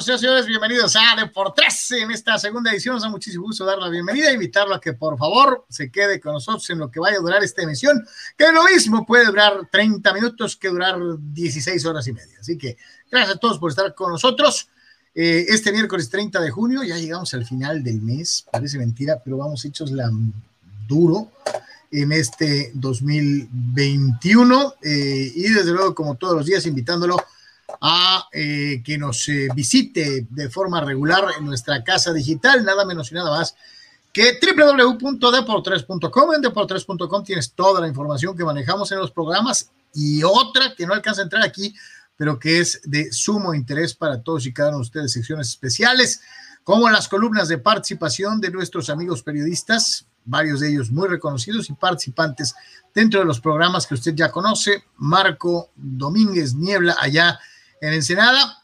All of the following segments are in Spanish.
con nosotros. Señores, bienvenidos a De por Tres en esta segunda edición. Nos da muchísimo gusto dar la bienvenida invitarlo a que por favor se quede con nosotros en lo que vaya a durar esta emisión, que lo mismo puede durar 30 minutos que durar 16 horas y media. Así que gracias a todos por estar con nosotros. Eh, este miércoles 30 de junio ya llegamos al final del mes. Parece mentira, pero vamos hechos la duro en este 2021 eh, y desde luego como todos los días invitándolo a eh, que nos eh, visite de forma regular en nuestra casa digital, nada menos y nada más que www.deportres.com. En deportres.com tienes toda la información que manejamos en los programas y otra que no alcanza a entrar aquí, pero que es de sumo interés para todos y cada uno de ustedes, secciones especiales, como las columnas de participación de nuestros amigos periodistas, varios de ellos muy reconocidos y participantes dentro de los programas que usted ya conoce, Marco Domínguez Niebla allá en Ensenada,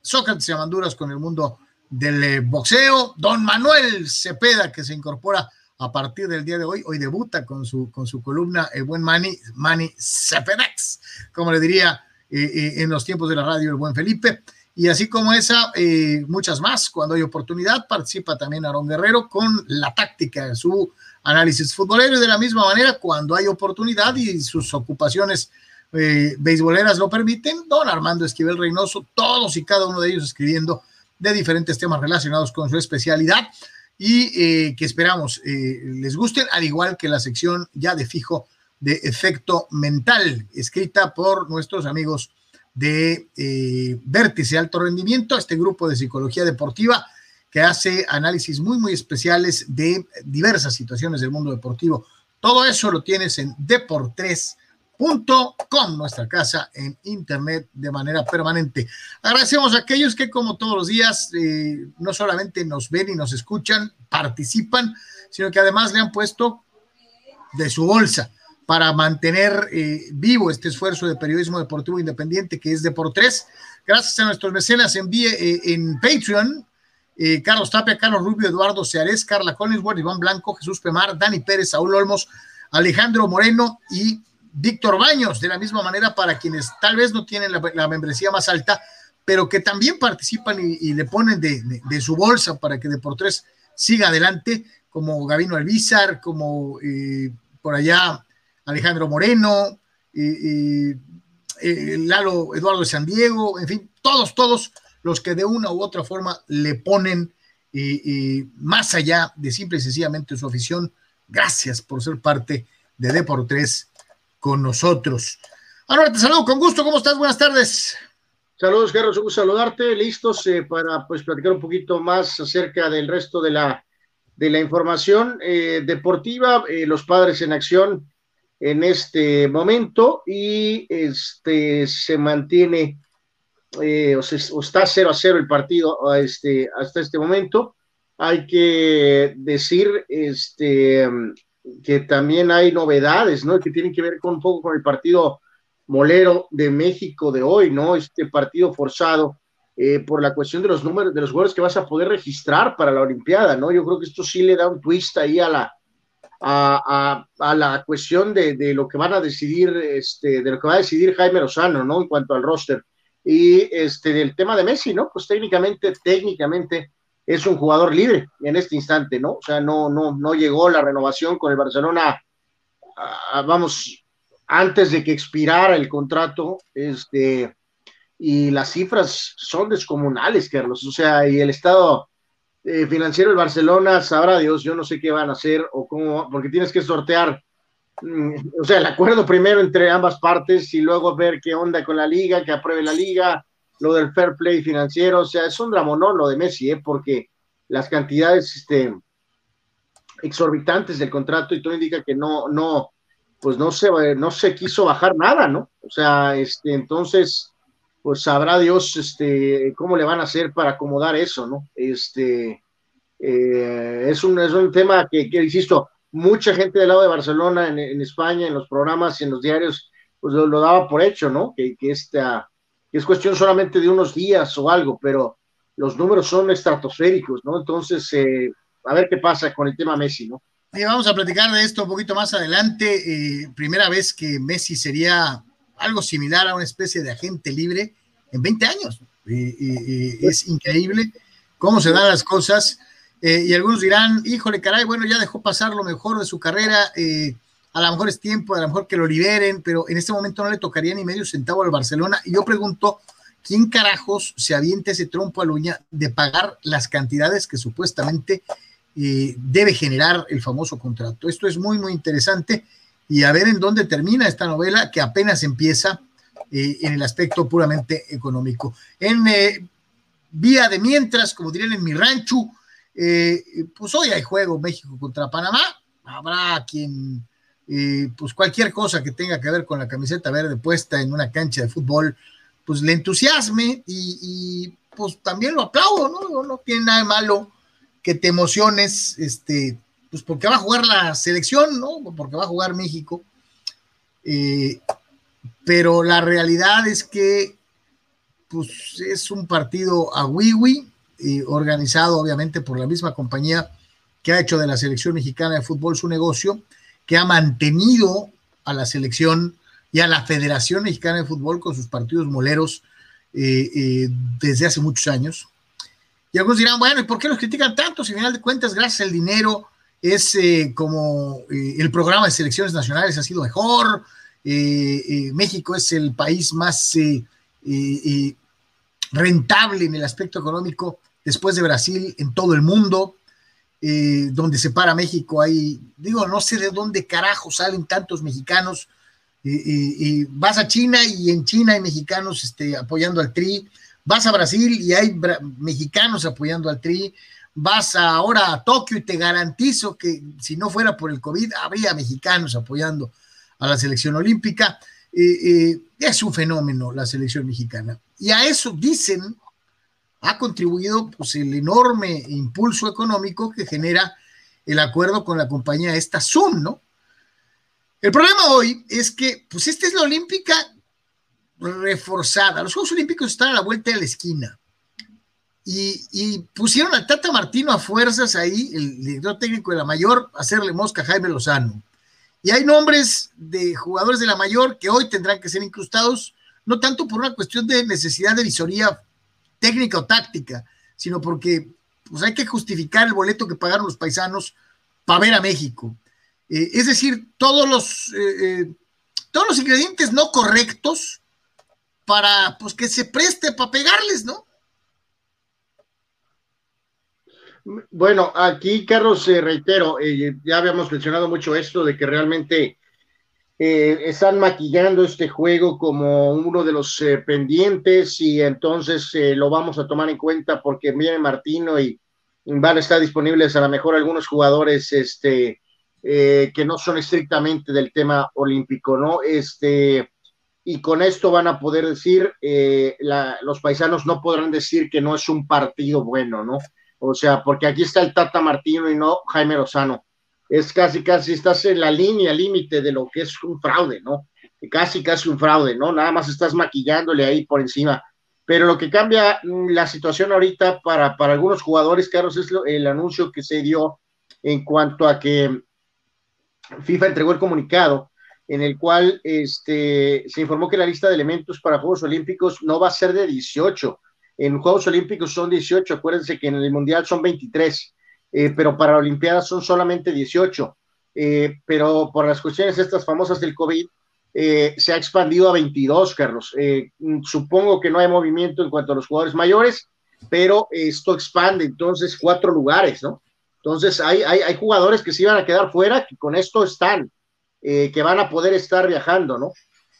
Sócrates y Amanduras con el mundo del eh, boxeo, Don Manuel Cepeda que se incorpora a partir del día de hoy, hoy debuta con su, con su columna El buen Manny, Manny Cepedex, como le diría eh, eh, en los tiempos de la radio el buen Felipe. Y así como esa, muchas más, cuando hay oportunidad, participa también Aaron Guerrero con la táctica, su análisis futbolero. Y de la misma manera, cuando hay oportunidad y sus ocupaciones eh, beisboleras lo permiten, don Armando Esquivel Reynoso, todos y cada uno de ellos escribiendo de diferentes temas relacionados con su especialidad y eh, que esperamos eh, les gusten, al igual que la sección ya de fijo de efecto mental, escrita por nuestros amigos de eh, Vértice Alto Rendimiento, este grupo de psicología deportiva que hace análisis muy, muy especiales de diversas situaciones del mundo deportivo. Todo eso lo tienes en Deportes com, nuestra casa en internet de manera permanente. Agradecemos a aquellos que como todos los días eh, no solamente nos ven y nos escuchan, participan, sino que además le han puesto de su bolsa para mantener eh, vivo este esfuerzo de periodismo deportivo independiente que es de por tres. Gracias a nuestros mecenas envíe eh, en Patreon, Carlos Tapia, Carlos Rubio, Eduardo Seares, Carla Collinsworth, Iván Blanco, Jesús Pemar, Dani Pérez, Saúl Olmos, Alejandro Moreno y Víctor Baños, de la misma manera para quienes tal vez no tienen la, membresía más alta, pero que también participan y, le ponen de, su bolsa para que Deportes siga adelante, como Gavino Alvizar, como eh, por allá Alejandro Moreno, eh, Lalo Eduardo de San Diego, en fin, todos, todos los que de una u otra forma le ponen más allá de simple y sencillamente su afición. Gracias por ser parte de Deportes con nosotros. Ahora te saludo con gusto, ¿cómo estás? Buenas tardes. Saludos, Carlos, un gusto saludarte, listos eh, para pues platicar un poquito más acerca del resto de la, de la información eh, deportiva, eh, los padres en acción en este momento y este se mantiene o, o, está 0 a 0 el partido este, hasta este momento. Hay que decir este, que también hay novedades, ¿no? Que tienen que ver con un poco con el partido molero de México de hoy, ¿no? Este partido forzado eh, por la cuestión de los números, de los jugadores que vas a poder registrar para la Olimpiada, ¿no? Yo creo que esto sí le da un twist ahí a la, a, a, la cuestión de, de, lo que van a decidir, este, de lo que va a decidir Jaime Lozano, ¿no? En cuanto al roster. Y este, del tema de Messi, ¿no? Pues técnicamente, técnicamente, es un jugador libre en este instante, ¿no? O sea, no, no, no llegó la renovación con el Barcelona, vamos, antes de que expirara el contrato, este, y las cifras son descomunales, Carlos, o sea, y el estado eh, financiero del Barcelona, sabrá Dios, yo no sé qué van a hacer o cómo, porque tienes que sortear, mm, o sea, el acuerdo primero entre ambas partes y luego ver qué onda con la liga, que apruebe la liga, lo del fair play financiero, o sea, es un dramonón lo de Messi, ¿eh? porque las cantidades este, exorbitantes del contrato y todo indica que no, no, pues no se, no se quiso bajar nada, ¿no? O sea, este, entonces, pues sabrá Dios este, cómo le van a hacer para acomodar eso, ¿no? Este, eh, es, un, es un tema que, que, insisto, mucha gente del lado de Barcelona, en, España, en los programas y en los diarios, pues lo, lo daba por hecho, ¿no? Que, que esta es cuestión solamente de unos días o algo, pero los números son estratosféricos, ¿no? Entonces, eh, a ver qué pasa con el tema Messi, ¿no? vamos a platicar de esto un poquito más adelante. Eh, primera vez que Messi sería algo similar a una especie de agente libre en 20 años. es increíble cómo se dan las cosas. y algunos dirán, híjole, caray, bueno, ya dejó pasar lo mejor de su carrera. A lo mejor es tiempo, a lo mejor que lo liberen, pero en este momento no le tocaría ni medio centavo al Barcelona. Y yo pregunto, ¿quién carajos se avienta ese trompo a la uña de pagar las cantidades que supuestamente debe generar el famoso contrato? Esto es muy, muy interesante y a ver en dónde termina esta novela que apenas empieza eh, en el aspecto puramente económico. En eh, vía de mientras, como dirían en mi rancho, eh, pues hoy hay juego México contra Panamá. Habrá quien, pues cualquier cosa que tenga que ver con la camiseta verde puesta en una cancha de fútbol, pues le entusiasme y, pues también lo aplaudo, ¿no? No tiene nada de malo que te emociones, este, pues porque va a jugar la selección, ¿no? Porque va a jugar México. Eh, pero la realidad es que pues es un partido a Wiwi, eh, organizado obviamente por la misma compañía que ha hecho de la selección mexicana de fútbol su negocio, que ha mantenido a la selección y a la Federación Mexicana de Fútbol con sus partidos moleros eh, desde hace muchos años. Y algunos dirán, bueno, ¿y por qué los critican tanto? Si al final de cuentas, gracias al dinero, es eh, como eh, el programa de selecciones nacionales ha sido mejor, eh, México es el país más rentable en el aspecto económico después de Brasil en todo el mundo, donde se para México hay, digo, no sé de dónde carajo salen tantos mexicanos, vas a China y en China hay mexicanos este, apoyando al TRI, vas a Brasil y hay mexicanos apoyando al TRI, vas ahora a Tokio y te garantizo que si no fuera por el COVID, habría mexicanos apoyando a la selección olímpica. Eh, eh, es un fenómeno la selección mexicana. Y a eso dicen, ha contribuido pues, el enorme impulso económico que genera el acuerdo con la compañía esta Zoom, ¿no? El problema hoy es que, pues esta es la olímpica reforzada. Los Juegos Olímpicos están a la vuelta de la esquina y, pusieron al Tata Martino a fuerzas ahí, el director técnico de la mayor, a hacerle mosca a Jaime Lozano. Y hay nombres de jugadores de la mayor que hoy tendrán que ser incrustados, no tanto por una cuestión de necesidad de visoría técnica o táctica, sino porque pues, hay que justificar el boleto que pagaron los paisanos para ver a México. Eh, es decir, todos los, eh, eh, todos los ingredientes no correctos para pues, que se preste para pegarles, ¿no? Bueno, aquí, Carlos, reitero, ya habíamos mencionado mucho esto de que realmente eh, están maquillando este juego como uno de los pendientes y entonces lo vamos a tomar en cuenta porque viene Martino y van a estar disponibles a lo mejor algunos jugadores este, que no son estrictamente del tema olímpico, ¿no? Este, y con esto van a poder decir, los paisanos no podrán decir que no es un partido bueno, ¿no? O sea, porque aquí está el Tata Martino y no Jaime Lozano. Es casi, casi, estás en la línea límite de lo que es un fraude, ¿no? Casi, casi un fraude, ¿no? Nada más estás maquillándole ahí por encima. Pero lo que cambia mm, la situación ahorita para, para algunos jugadores, Carlos, es el anuncio que se dio en cuanto a que FIFA entregó el comunicado en el cual este, se informó que la lista de elementos para Juegos Olímpicos no va a ser de 18, en Juegos Olímpicos son 18, acuérdense que en el Mundial son 23, eh, pero para Olimpiadas son solamente 18. Eh, pero por las cuestiones estas famosas del COVID, eh, se ha expandido a 22, Carlos. supongo que no hay movimiento en cuanto a los jugadores mayores, pero esto expande entonces cuatro lugares, ¿no? Entonces hay, hay, hay jugadores que se iban a quedar fuera, que con esto están, que van a poder estar viajando, ¿no?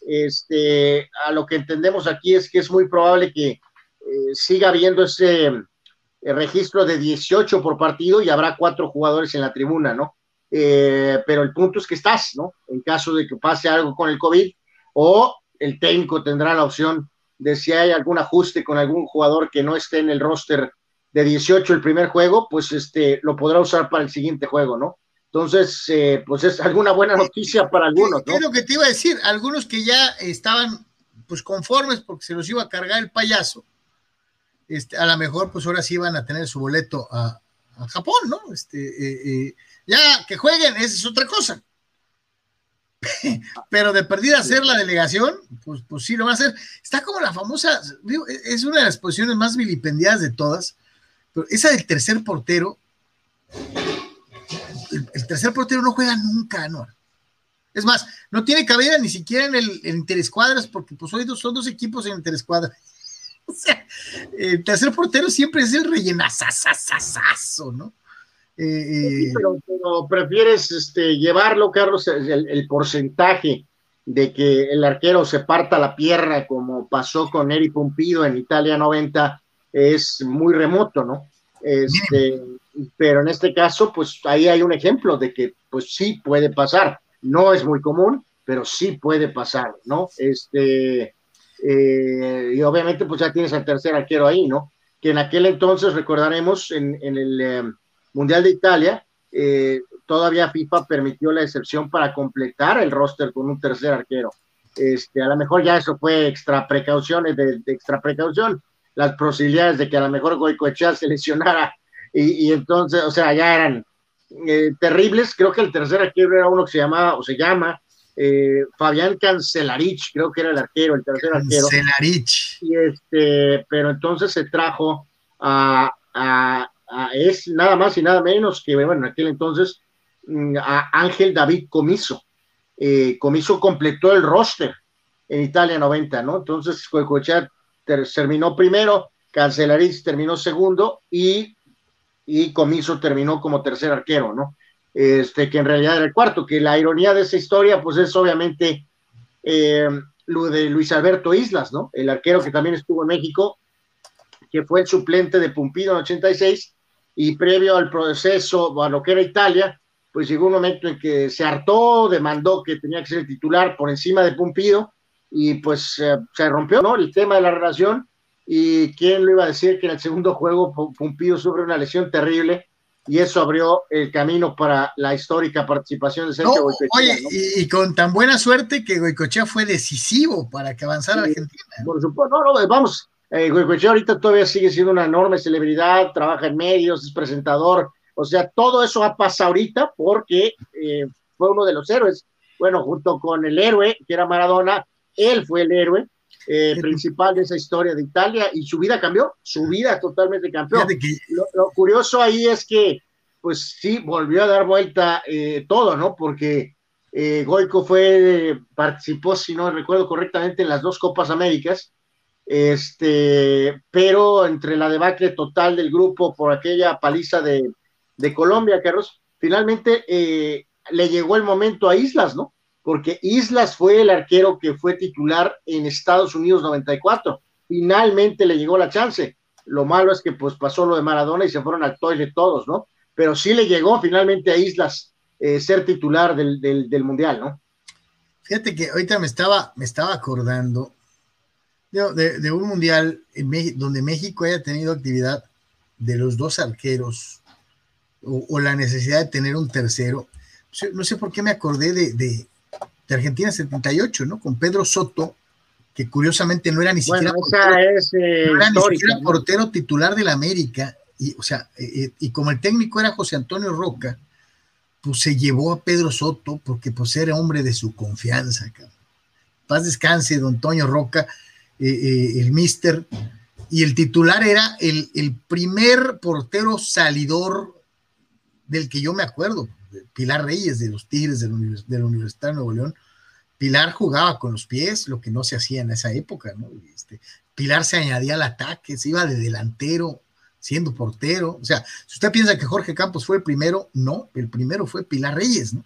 Este, a lo que entendemos aquí es que es muy probable que siga habiendo ese eh, registro de 18 por partido y habrá cuatro jugadores en la tribuna, ¿no? Eh, pero el punto es que estás, ¿no? En caso de que pase algo con el COVID o el técnico tendrá la opción de si hay algún ajuste con algún jugador que no esté en el roster de 18 el primer juego, pues este lo podrá usar para el siguiente juego, ¿no? Entonces, pues es alguna buena noticia para algunos, ¿no? Es lo que te iba a decir, algunos que ya estaban pues conformes porque se los iba a cargar el payaso, este, a lo mejor pues ahora sí van a tener su boleto a, Japón, ¿no? Este, eh, eh, ya que jueguen, esa es otra cosa. pero de perdida hacer la delegación, pues, pues sí lo va a hacer. Está como la famosa, es una de las posiciones más vilipendiadas de todas, pero esa del tercer portero, el, tercer portero no juega nunca, ¿no? Es más, no tiene cabida ni siquiera en el en interescuadras, porque pues hoy son dos equipos en interescuadras. O sea, el tercer portero siempre es el rellenazazazazo, ¿no? Eh, pero, prefieres este, llevarlo, Carlos, el, porcentaje de que el arquero se parta la pierna, como pasó con Eri Pompido en Italia 90, es muy remoto, ¿no? Este, pero en este caso, pues ahí hay un ejemplo de que, pues sí puede pasar. No es muy común, pero sí puede pasar, ¿no? Este, eh, y obviamente, pues ya tienes al tercer arquero ahí, ¿no? Que en aquel entonces, recordaremos, en, el. Eh, Mundial de Italia, eh, todavía FIFA permitió la excepción para completar el roster con un tercer arquero. Este, a lo mejor ya eso fue extra precauciones de, extra precaución, las posibilidades de que a lo mejor Goicoechea se lesionara y, entonces, o sea, ya eran terribles. Creo que el tercer arquero era uno que se llamaba o se llama eh, Fabián Cancelarich, creo que era el arquero, el tercer arquero. Cancelarich. Y este, pero entonces se trajo a es nada más y nada menos que, bueno, en aquel entonces, mm, a Ángel David Comiso. Eh, Comiso completó el roster en Italia 90, ¿no? Entonces, Coicoechea terminó primero, Cancelaris terminó segundo y, y Comiso terminó como tercer arquero, ¿no? Este, que en realidad era el cuarto, que la ironía de esa historia, pues es obviamente eh, lo de Luis Alberto Islas, ¿no? El arquero que también estuvo en México, que fue el suplente de Pumpido en 86 y previo al proceso, a lo que era Italia, pues llegó un momento en que se hartó, demandó que tenía que ser el titular por encima de Pumpido y pues se rompió ¿no? el tema de la relación y quién le iba a decir que en el segundo juego Pumpido sufre una lesión terrible y eso abrió el camino para la histórica participación de Sergio Goicoechea. Oye, y, con tan buena suerte que Goicoechea fue decisivo para que avanzara Argentina. Por supuesto, no, no, vamos, eh, ahorita todavía sigue siendo una enorme celebridad, trabaja en medios, es presentador, o sea, todo eso ha pasado ahorita porque eh, fue uno de los héroes. Bueno, junto con el héroe, que era Maradona, él fue el héroe eh, principal de esa historia de Italia y su vida cambió, su vida totalmente cambió. Lo, curioso ahí es que, pues sí, volvió a dar vuelta eh, todo, ¿no? Porque eh, Goico fue, participó, si no recuerdo correctamente, en las dos Copas Américas este, pero entre la debacle total del grupo por aquella paliza de, Colombia, Carlos, finalmente eh, le llegó el momento a Islas, ¿no? Porque Islas fue el arquero que fue titular en Estados Unidos 94. Finalmente le llegó la chance. Lo malo es que pues pasó lo de Maradona y se fueron al toile todos, ¿no? Pero sí le llegó finalmente a Islas eh, ser titular del, del, Mundial, ¿no? Fíjate que ahorita me estaba, me estaba acordando de, un mundial donde México haya tenido actividad de los dos arqueros o, la necesidad de tener un tercero. No sé por qué me acordé de, Argentina 78, ¿no? Con Pedro Soto, que curiosamente no era ni siquiera, portero, titular del América, y, o sea, eh, eh, y como el técnico era José Antonio Roca, pues se llevó a Pedro Soto porque pues era hombre de su confianza. Paz descanse, don Antonio Roca, eh, el Mister, y el titular era el, primer portero salidor del que yo me acuerdo, Pilar Reyes de los Tigres de la, Universidad de Nuevo León. Pilar jugaba con los pies, lo que no se hacía en esa época, ¿no? Este, Pilar se añadía al ataque, se iba de delantero, siendo portero. O sea, si usted piensa que Jorge Campos fue el primero, no, el primero fue Pilar Reyes, ¿no?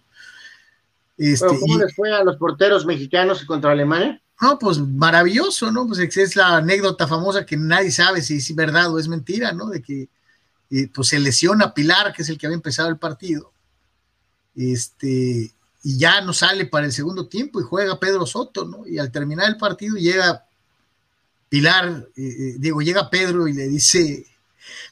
Este, ¿Cómo les fue a los porteros mexicanos contra Alemania? No, pues maravilloso, ¿no? Pues es la anécdota famosa que nadie sabe si es verdad o es mentira, ¿no? De que eh, pues se lesiona Pilar, que es el que había empezado el partido, este, y ya no sale para el segundo tiempo y juega Pedro Soto, ¿no? Y al terminar el partido llega Pilar, eh, eh, digo, llega Pedro y le dice,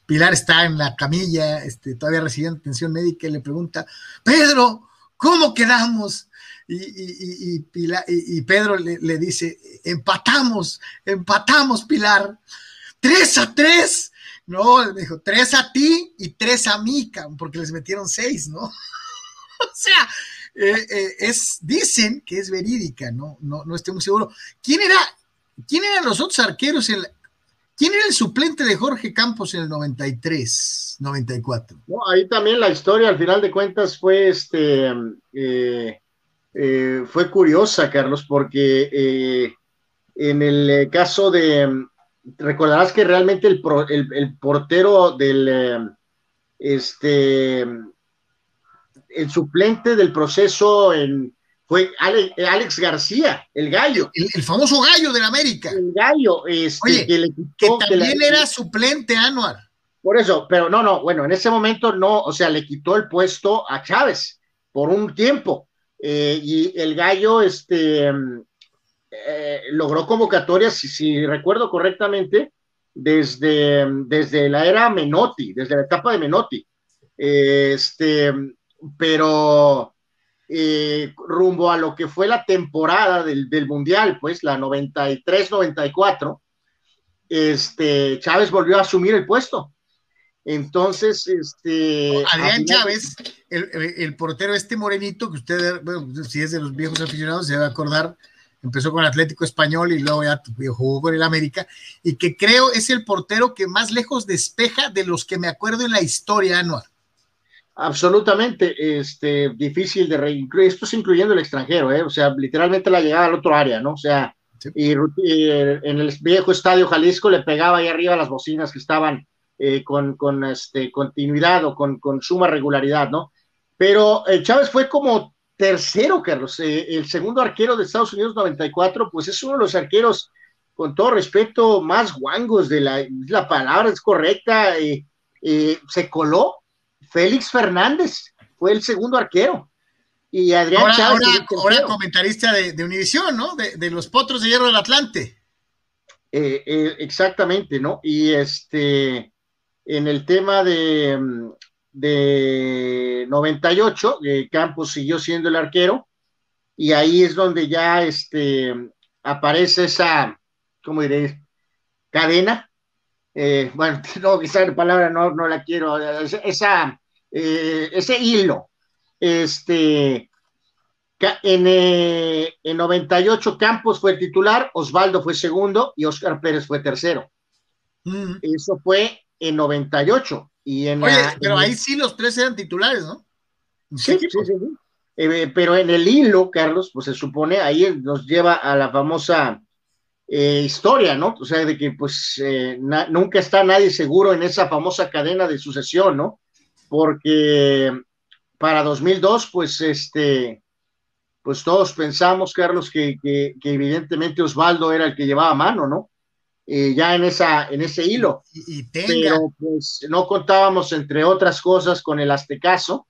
Pilar está en la camilla, este, todavía recibiendo atención médica y le pregunta, Pedro, ¿cómo quedamos? y, y, Pedro le, dice, empatamos, empatamos, Pilar, tres a tres. No, dijo, tres a ti y tres a mí, porque les metieron seis, ¿no? o sea, eh, es, dicen que es verídica, ¿no? No, no estoy muy seguro. ¿Quién era, quién eran los otros arqueros en ¿Quién era el suplente de Jorge Campos en el 93, 94? No, ahí también la historia, al final de cuentas, fue este eh, eh, fue curiosa, Carlos, porque eh, en el caso de recordarás que realmente el, el portero del este el suplente del proceso en fue Alex, García, el gallo. El, famoso gallo del América. El gallo, este, Oye, que, también era suplente Anuar. Por eso, pero no, no, bueno, en ese momento no, o sea, le quitó el puesto a Chávez por un tiempo. Eh, y el gallo, este, eh, logró convocatorias, si, si, recuerdo correctamente, desde, desde la era Menotti, desde la etapa de Menotti. este, pero eh, rumbo a lo que fue la temporada del, Mundial, pues la 93-94, este, Chávez volvió a asumir el puesto. Entonces, este... Adrián Chávez, el, portero este morenito, que usted, si es de los viejos aficionados, se debe acordar, empezó con Atlético Español y luego ya jugó con el América, y que creo es el portero que más lejos despeja de los que me acuerdo en la historia, Anual absolutamente este, difícil de reincluir, esto es incluyendo el extranjero, ¿eh? o sea, literalmente la llegada al otro área, ¿no? O sea, y, en el viejo estadio Jalisco le pegaba ahí arriba las bocinas que estaban eh, con, con este, continuidad o con, con suma regularidad, ¿no? Pero eh, Chávez fue como tercero, Carlos, eh, el segundo arquero de Estados Unidos 94, pues es uno de los arqueros, con todo respeto, más guangos de la, la palabra, es correcta, se coló Félix Fernández fue el segundo arquero. Y Adrián ahora, Chávez. Ahora, comentarista de, de Univisión, ¿no? De, los potros de hierro del Atlante. Eh, eh, exactamente, ¿no? Y este, en el tema de, de 98, eh, Campos siguió siendo el arquero, y ahí es donde ya este, aparece esa, ¿cómo diré? Cadena eh, bueno, no, la palabra no, no la quiero, esa, eh, ese hilo. Este, en, eh, en 98 Campos fue titular, Osvaldo fue segundo y Oscar Pérez fue tercero. Mm. Eso fue en 98. Y en Oye, pero ahí sí los tres eran titulares, ¿no? Sí, sí, sí, pero en el hilo, Carlos, pues se supone, ahí nos lleva a la famosa eh, historia, ¿no? O sea, de que pues eh, nunca está nadie seguro en esa famosa cadena de sucesión, ¿no? Porque para 2002, pues este, pues todos pensamos, Carlos, que, que, evidentemente Osvaldo era el que llevaba mano, ¿no? Eh, ya en, esa, en ese hilo. Y, Pero pues no contábamos, entre otras cosas, con el Aztecaso.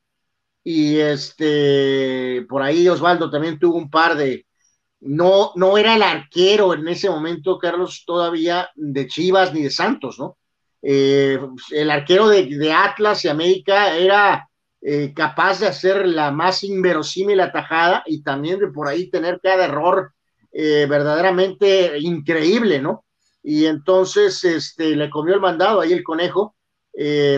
Y este, por ahí Osvaldo también tuvo un par de, no, no era el arquero en ese momento, Carlos, todavía de Chivas ni de Santos, ¿no? Eh, el arquero de, Atlas y América era eh, capaz de hacer la más inverosímil atajada y también de por ahí tener cada error eh, verdaderamente increíble, ¿no? Y entonces este, le comió el mandado ahí el conejo.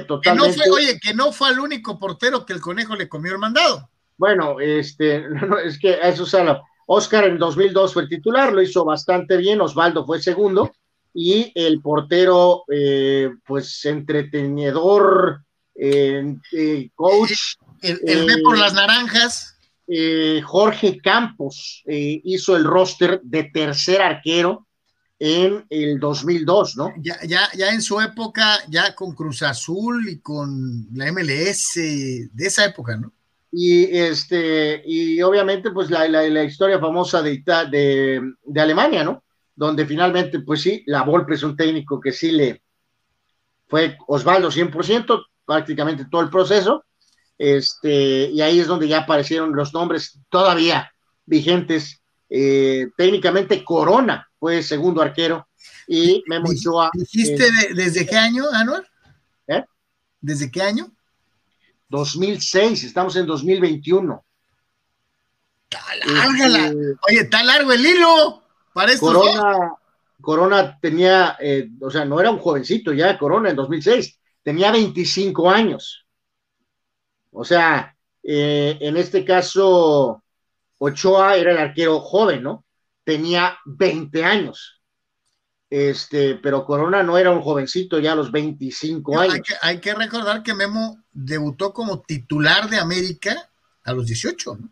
totalmente. no fue, oye, que no fue el único portero que el conejo le comió el mandado. Bueno, este, es que eso es algo Oscar en 2002 fue el titular, lo hizo bastante bien, Osvaldo fue segundo y el portero, eh, pues entretenedor, eh, eh, coach. El, el por las naranjas. Jorge Campos hizo el roster de tercer arquero en el 2002, ¿no? Ya, ya, ya en su época, ya con Cruz Azul y con la MLS de esa época, ¿no? Y, este, y obviamente, pues la, la, historia famosa de, de, de, Alemania, ¿no? Donde finalmente, pues sí, la Volpe es un técnico que sí le fue Osvaldo 100%, prácticamente todo el proceso. Este, y ahí es donde ya aparecieron los nombres todavía vigentes. Eh, técnicamente Corona fue segundo arquero y Memo Ochoa. ¿Dijiste desde qué año, Anuar? ¿Eh? ¿Desde qué año? 2006, estamos en 2021. Este, Oye, está largo el hilo. Para Corona, Corona tenía, eh, o sea, no era un jovencito ya, Corona en 2006, tenía 25 años. O sea, Eh, en este caso, Ochoa era el arquero joven, ¿no? Tenía 20 años. Este, pero Corona no era un jovencito ya a los 25 años. Hay que, hay que recordar que Memo debutó como titular de América a los 18, ¿no?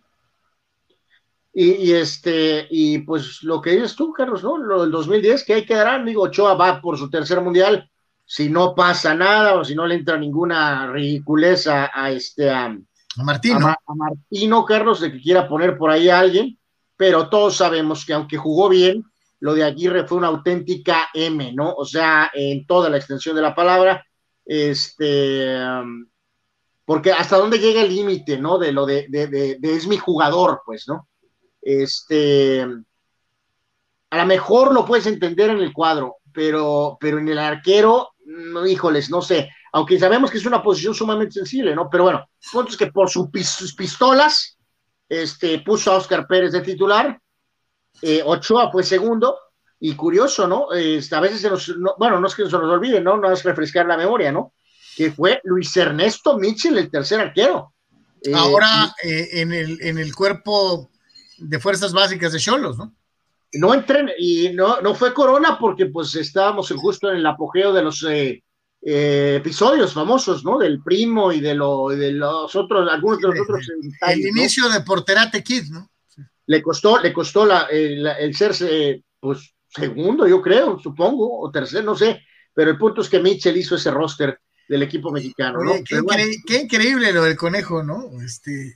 Y, este, y pues lo que dices tú, Carlos, ¿no? Lo del 2010, que hay que dar, digo, Ochoa va por su tercer mundial, si no pasa nada o si no le entra ninguna ridiculez a, este, a, Martino. A, Martino, Carlos, de que quiera poner por ahí a alguien, pero todos sabemos que aunque jugó bien, lo de Aguirre fue una auténtica M, ¿no? O sea, en toda la extensión de la palabra, este, porque hasta dónde llega el límite, ¿no? De lo de, de, de, es mi jugador, pues, ¿no? Este, a lo mejor lo puedes entender en el cuadro, pero, pero en el arquero, no, híjoles, no sé, aunque sabemos que es una posición sumamente sensible, ¿no? Pero bueno, punto es que por sus pistolas, este, puso a Oscar Pérez de titular, eh, Ochoa fue segundo, y curioso, ¿no? Este, a veces se nos, bueno, no es que se nos olvide, ¿no? No es refrescar la memoria, ¿no? Que fue Luis Ernesto Mitchell, el tercer arquero. Eh, Ahora eh, en, el, en el cuerpo de fuerzas básicas de Cholos, ¿no? No entren, y no, no fue Corona porque pues estábamos justo en el apogeo de los eh, eh, episodios famosos, ¿no? Del primo y de, lo, de los otros, algunos de los otros. El, inicio de Porterate Kid, ¿no? Le costó, le costó la, el, ser, pues, segundo, yo creo, supongo, o tercero, no sé, pero el punto es que Mitchell hizo ese roster del equipo mexicano, ¿no? Qué, qué, increíble lo del conejo, ¿no? Este,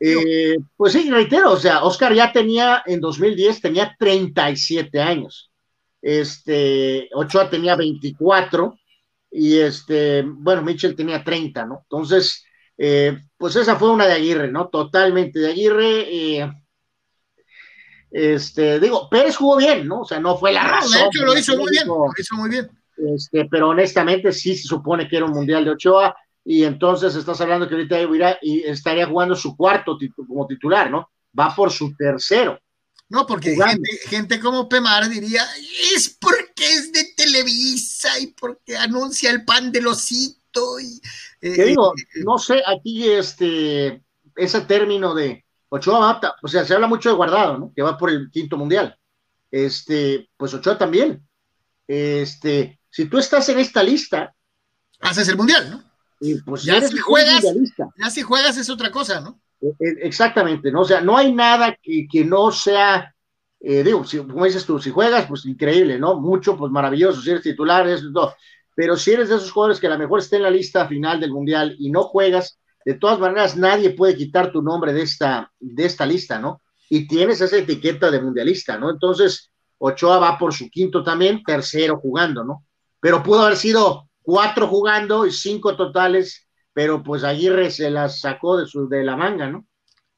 eh, pues sí, reitero, o sea, Oscar ya tenía en 2010, tenía 37 años. Este, Ochoa tenía 24 y este, bueno, Mitchell tenía 30, ¿no? Entonces, eh, pues esa fue una de Aguirre, ¿no? Totalmente de Aguirre. Eh, este, digo, Pérez jugó bien, ¿no? O sea, no fue la razón. De hecho, lo hizo muy bien, lo hizo muy bien. Este, pero honestamente sí se supone que era un mundial de Ochoa y entonces estás hablando que ahorita irá, y estaría jugando su cuarto como titular, ¿no? Va por su tercero. No, porque gente, gente, como Pemar diría, es porque es de Televisa y porque anuncia el pan del osito. Y, eh, digo, eh, no sé, aquí este, ese término de Ochoa o sea, se habla mucho de Guardado, ¿no? Que va por el quinto mundial. Este, pues Ochoa también. Este, si tú estás en esta lista. Haces el mundial, ¿no? Pues ya si juegas, ya si juegas es otra cosa, ¿no? E, e, exactamente, ¿no? O sea, no hay nada que, que no sea, eh, digo, si, como dices tú, si juegas, pues increíble, ¿no? Mucho, pues maravilloso, si eres titular, eso todo. Pero si eres de esos jugadores que a lo mejor está en la lista final del Mundial y no juegas, de todas maneras nadie puede quitar tu nombre de esta, de esta lista, ¿no? Y tienes esa etiqueta de mundialista, ¿no? Entonces, Ochoa va por su quinto también, tercero jugando, ¿no? Pero pudo haber sido cuatro jugando y cinco totales, pero pues Aguirre se las sacó de, su, de la manga, ¿no?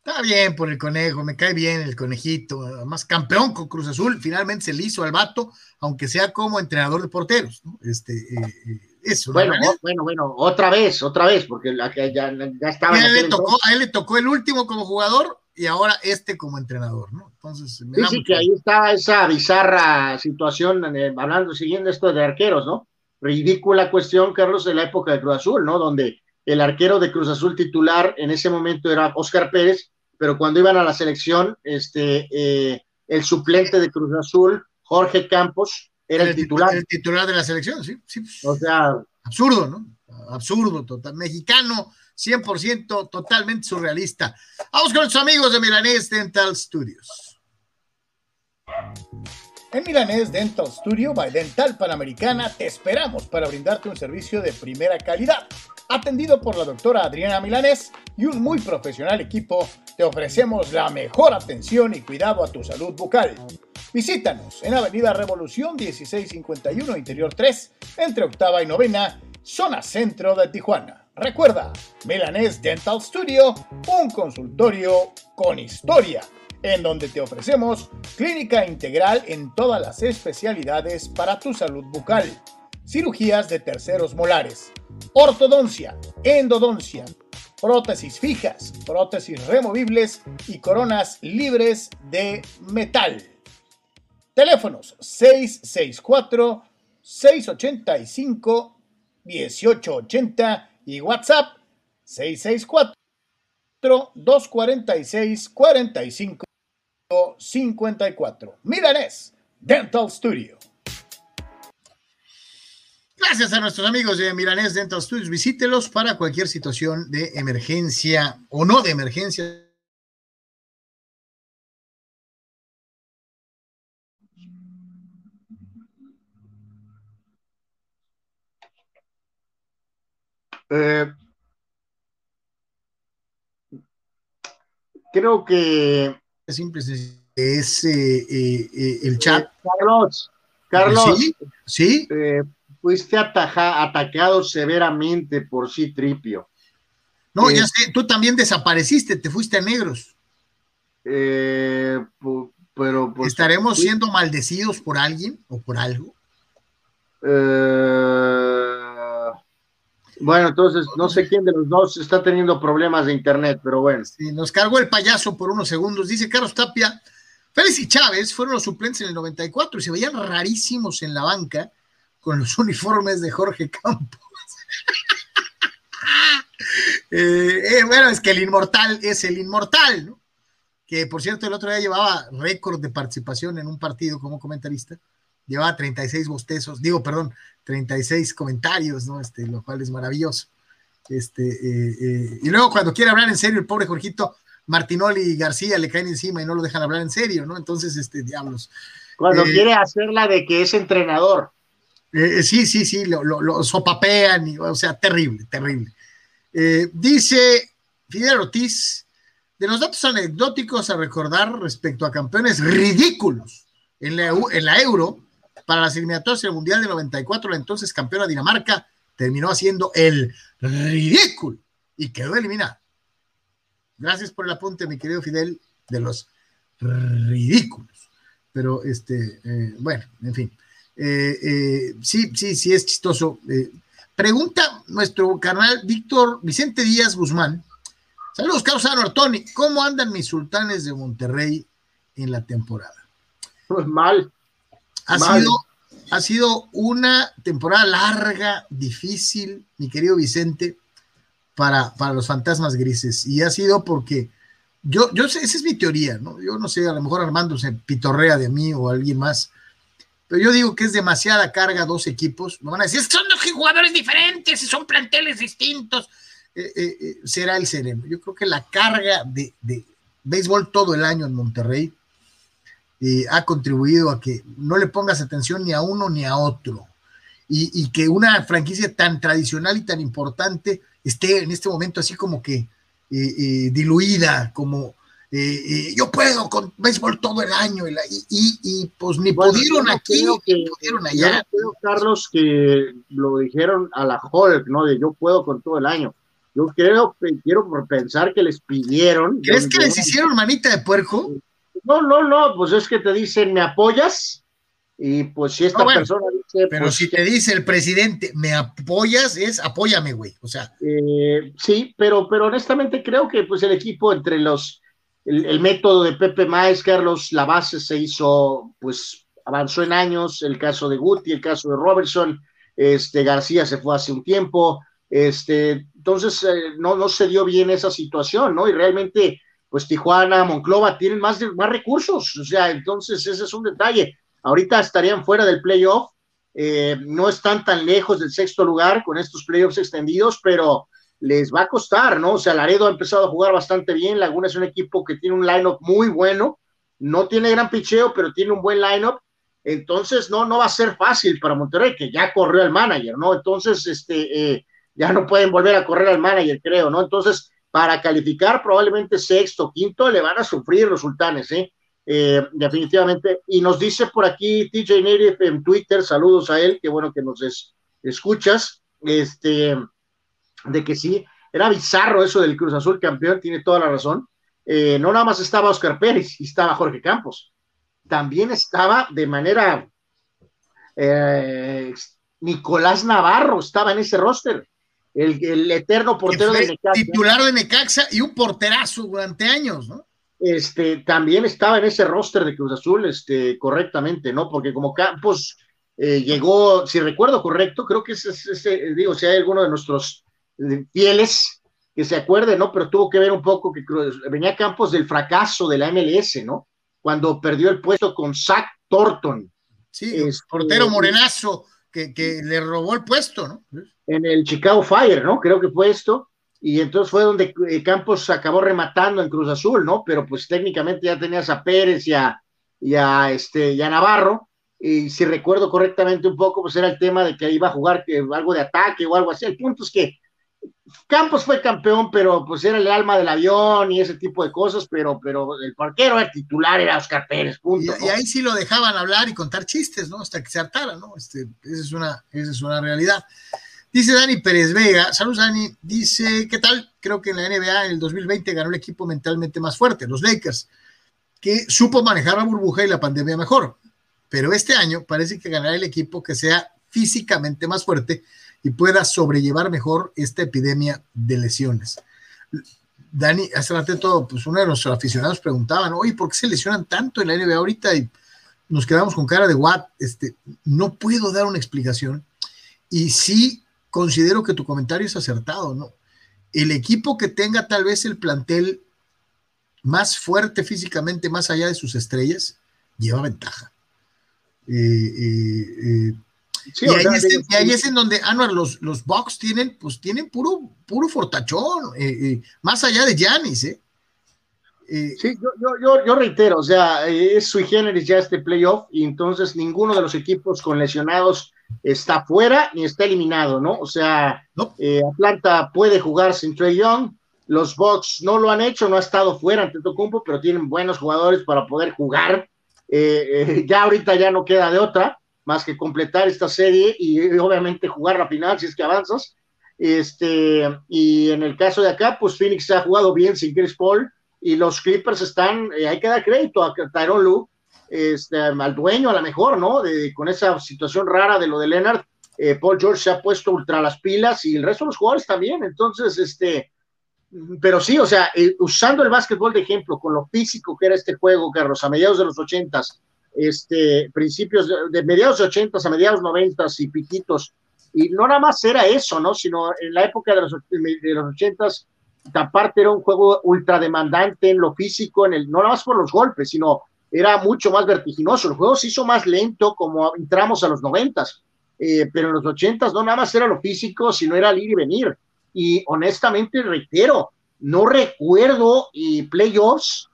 Está bien por el conejo, me cae bien el conejito, además campeón con Cruz Azul, finalmente se le hizo al vato, aunque sea como entrenador de porteros, ¿no? Este, eh, eh, eso. Bueno, bueno, bueno, otra vez, otra vez, porque la, ya, ya estaba. A él, le tocó, a él le tocó el último como jugador y ahora este como entrenador, ¿no? Entonces, sí, sí, que ahí está esa bizarra situación, eh, hablando, siguiendo esto de arqueros, ¿no? Ridícula cuestión, Carlos, de la época de Cruz Azul, ¿no? Donde el arquero de Cruz Azul titular en ese momento era Oscar Pérez, pero cuando iban a la selección, este, eh, el suplente de Cruz Azul, Jorge Campos, era el, titular. El titular de la selección, sí. sí. O sea. Absurdo, ¿no? Absurdo, total. Mexicano, 100% totalmente surrealista. Vamos con nuestros amigos de Milanés Dental Studios. En Milanés Dental Studio by Dental Panamericana te esperamos para brindarte un servicio de primera calidad. Atendido por la doctora Adriana Milanés y un muy profesional equipo, te ofrecemos la mejor atención y cuidado a tu salud bucal. Visítanos en Avenida Revolución 1651 Interior 3, entre octava y novena, zona centro de Tijuana. Recuerda, Milanés Dental Studio, un consultorio con historia en donde te ofrecemos clínica integral en todas las especialidades para tu salud bucal, cirugías de terceros molares, ortodoncia, endodoncia, prótesis fijas, prótesis removibles y coronas libres de metal. Teléfonos 664 685 1880 y WhatsApp 664 246 45 54. Milanés Dental Studio. Gracias a nuestros amigos de Milanés Dental Studios. Visítelos para cualquier situación de emergencia o no de emergencia. Eh, creo que simple es eh, eh, el chat. Carlos, Carlos, sí, fuiste atacado severamente por sí tripio. No, ya sé, tú también desapareciste, te fuiste a negros. pero pues, ¿Estaremos siendo maldecidos por alguien o por algo? Eh, bueno, entonces no sé quién de los dos está teniendo problemas de internet, pero bueno. Sí, nos cargó el payaso por unos segundos. Dice Carlos Tapia, Félix y Chávez fueron los suplentes en el 94 y se veían rarísimos en la banca con los uniformes de Jorge Campos. Eh, eh, bueno, es que el inmortal es el inmortal, ¿no? Que por cierto el otro día llevaba récord de participación en un partido como comentarista llevaba 36 bostezos, digo, perdón, 36 comentarios, ¿no? Este, lo cual es maravilloso. Este, eh, eh, y luego cuando quiere hablar en serio, el pobre Jorgito Martinoli y García le caen encima y no lo dejan hablar en serio, ¿no? Entonces, este, diablos. Cuando eh, quiere hacerla de que es entrenador. sí, sí, sí, lo, sopapean, y, o sea, terrible, terrible. dice Fidel Ortiz, de los datos anecdóticos a recordar respecto a campeones ridículos en la, en la Euro, para las eliminatorias del Mundial de 94, la entonces campeona Dinamarca terminó haciendo el ridículo y quedó eliminada. Gracias por el apunte, mi querido Fidel, de los ridículos. Pero, este, eh, bueno, en fin. Eh, eh, sí, sí, sí, es chistoso. pregunta nuestro canal Víctor Vicente Díaz Guzmán. Saludos, Carlos Artoni. ¿Cómo andan mis sultanes de Monterrey en la temporada? Pues mal. Ha, Sido, ha sido una temporada larga, difícil, mi querido Vicente, para, para los fantasmas grises. Y ha sido porque yo, yo sé, esa es mi teoría, ¿no? Yo no sé, a lo mejor Armando se pitorrea de mí o alguien más. Pero yo digo que es demasiada carga dos equipos. Me van a decir, son dos jugadores diferentes y son planteles distintos. Eh, eh, eh, será el sereno. Yo creo que la carga de, de béisbol todo el año en Monterrey ha contribuido a que no le pongas atención ni a uno ni a otro. Y, que una franquicia tan tradicional y tan importante esté en este momento así como que eh, eh, diluida, como eh, yo puedo con béisbol todo el año y, pues ni pudieron aquí, ni pudieron allá. Yo creo, Carlos, que lo dijeron a la Hulk, ¿no? De yo puedo con todo el año. Yo creo, quiero pensar que les pidieron. ¿Crees que les hicieron manita de puerco? No, no, no, pues es que te dicen, ¿me apoyas? Y pues si esta persona dice. Pero pues si te dice el presidente, ¿me apoyas? Es apóyame, güey. O sea. Eh, sí, pero, pero honestamente creo que pues el equipo entre los. El, método de Pepe Maes, Carlos, la base se hizo, pues avanzó en años. El caso de Guti, el caso de Robertson, este García se fue hace un tiempo. Este, entonces eh, no, no se dio bien esa situación, ¿no? Y realmente pues Tijuana, Monclova tienen más, más recursos, o sea, entonces ese es un detalle. Ahorita estarían fuera del playoff, eh, no están tan lejos del sexto lugar con estos playoffs extendidos, pero les va a costar, ¿no? O sea, Laredo ha empezado a jugar bastante bien, Laguna es un equipo que tiene un lineup muy bueno, no tiene gran picheo, pero tiene un buen lineup, entonces no, no va a ser fácil para Monterrey, que ya corrió al manager, ¿no? Entonces, este, eh, ya no pueden volver a correr al manager, creo, ¿no? Entonces, para calificar probablemente sexto, quinto, le van a sufrir los sultanes, ¿eh? ¿eh? definitivamente. Y nos dice por aquí TJ Native en Twitter, saludos a él, qué bueno que nos escuchas, este, de que sí, era bizarro eso del Cruz Azul campeón, tiene toda la razón. Eh, no nada más estaba Oscar Pérez y estaba Jorge Campos, también estaba de manera eh, Nicolás Navarro, estaba en ese roster el, eterno portero de Necaxa. Titular de Necaxa y un porterazo durante años, ¿no? Este, también estaba en ese roster de Cruz Azul, este, correctamente, ¿no? Porque como Campos eh, llegó, si recuerdo correcto, creo que es, ese, digo, si hay alguno de nuestros eh, fieles que se acuerde, ¿no? Pero tuvo que ver un poco que venía Campos del fracaso de la MLS, ¿no? Cuando perdió el puesto con Zach Thornton. Sí, este, portero morenazo que, que, le robó el puesto, ¿no? En el Chicago Fire, ¿no? Creo que fue esto. Y entonces fue donde eh, Campos acabó rematando en Cruz Azul, ¿no? Pero pues técnicamente ya tenías a Pérez y a, este, Navarro. Y si recuerdo correctamente un poco, pues era el tema de que iba a jugar que, algo de ataque o algo así. El punto es que Campos fue campeón, pero pues era el alma del avión y ese tipo de cosas, pero, pero el parquero, el titular era Oscar Pérez, punto. Y, ahí sí lo dejaban hablar y contar chistes, ¿no? Hasta que se hartara, ¿no? Este, esa, es una, esa es una realidad. Dice Dani Pérez Vega, saludos Dani, dice, ¿qué tal? Creo que en la NBA en el 2020 ganó el equipo mentalmente más fuerte, los Lakers, que supo manejar la burbuja y la pandemia mejor. Pero este año parece que ganará el equipo que sea físicamente más fuerte y pueda sobrellevar mejor esta epidemia de lesiones. Dani, hace rato, pues uno de nuestros aficionados preguntaban, oye, ¿por qué se lesionan tanto en la NBA ahorita? Y nos quedamos con cara de what, este, no puedo dar una explicación. Y sí considero que tu comentario es acertado, ¿no? El equipo que tenga tal vez el plantel más fuerte físicamente, más allá de sus estrellas, lleva ventaja. Eh, eh, eh, y, ahí es, en donde, Anuar, los, los Bucks tienen, pues tienen puro, puro fortachón, eh, eh, más allá de Giannis, ¿eh? sí, yo, yo, reitero, o sea, es sui generis ya este playoff, y entonces ninguno de los equipos con lesionados está fuera ni está eliminado, ¿no? O sea, Atlanta puede jugar sin Trey Young, los Bucks no lo han hecho, no ha estado fuera ante Tocumpo, pero tienen buenos jugadores para poder jugar. ya ahorita ya no queda de otra más que completar esta serie y, obviamente jugar la final si es que avanzas. Este, y en el caso de acá, pues Phoenix ha jugado bien sin Chris Paul y los Clippers están, eh, hay que dar crédito a Tyron Lu, este, al dueño a lo mejor, ¿no? De, con esa situación rara de lo de Leonard, eh, Paul George se ha puesto ultra las pilas y el resto de los jugadores también. Entonces, este, pero sí, o sea, eh, usando el básquetbol de ejemplo, con lo físico que era este juego, Carlos, a mediados de los ochentas, este, principios de, mediados de 80 a mediados 90 y piquitos. Y no nada más era eso, ¿no? Sino en la época de los, de los 80 aparte era un juego ultra demandante en lo físico, en el, no nada más por los golpes, sino era mucho más vertiginoso. El juego se hizo más lento como entramos a los 90 eh, pero en los 80 no nada más era lo físico, sino era el ir y venir. Y honestamente, reitero, no recuerdo y playoffs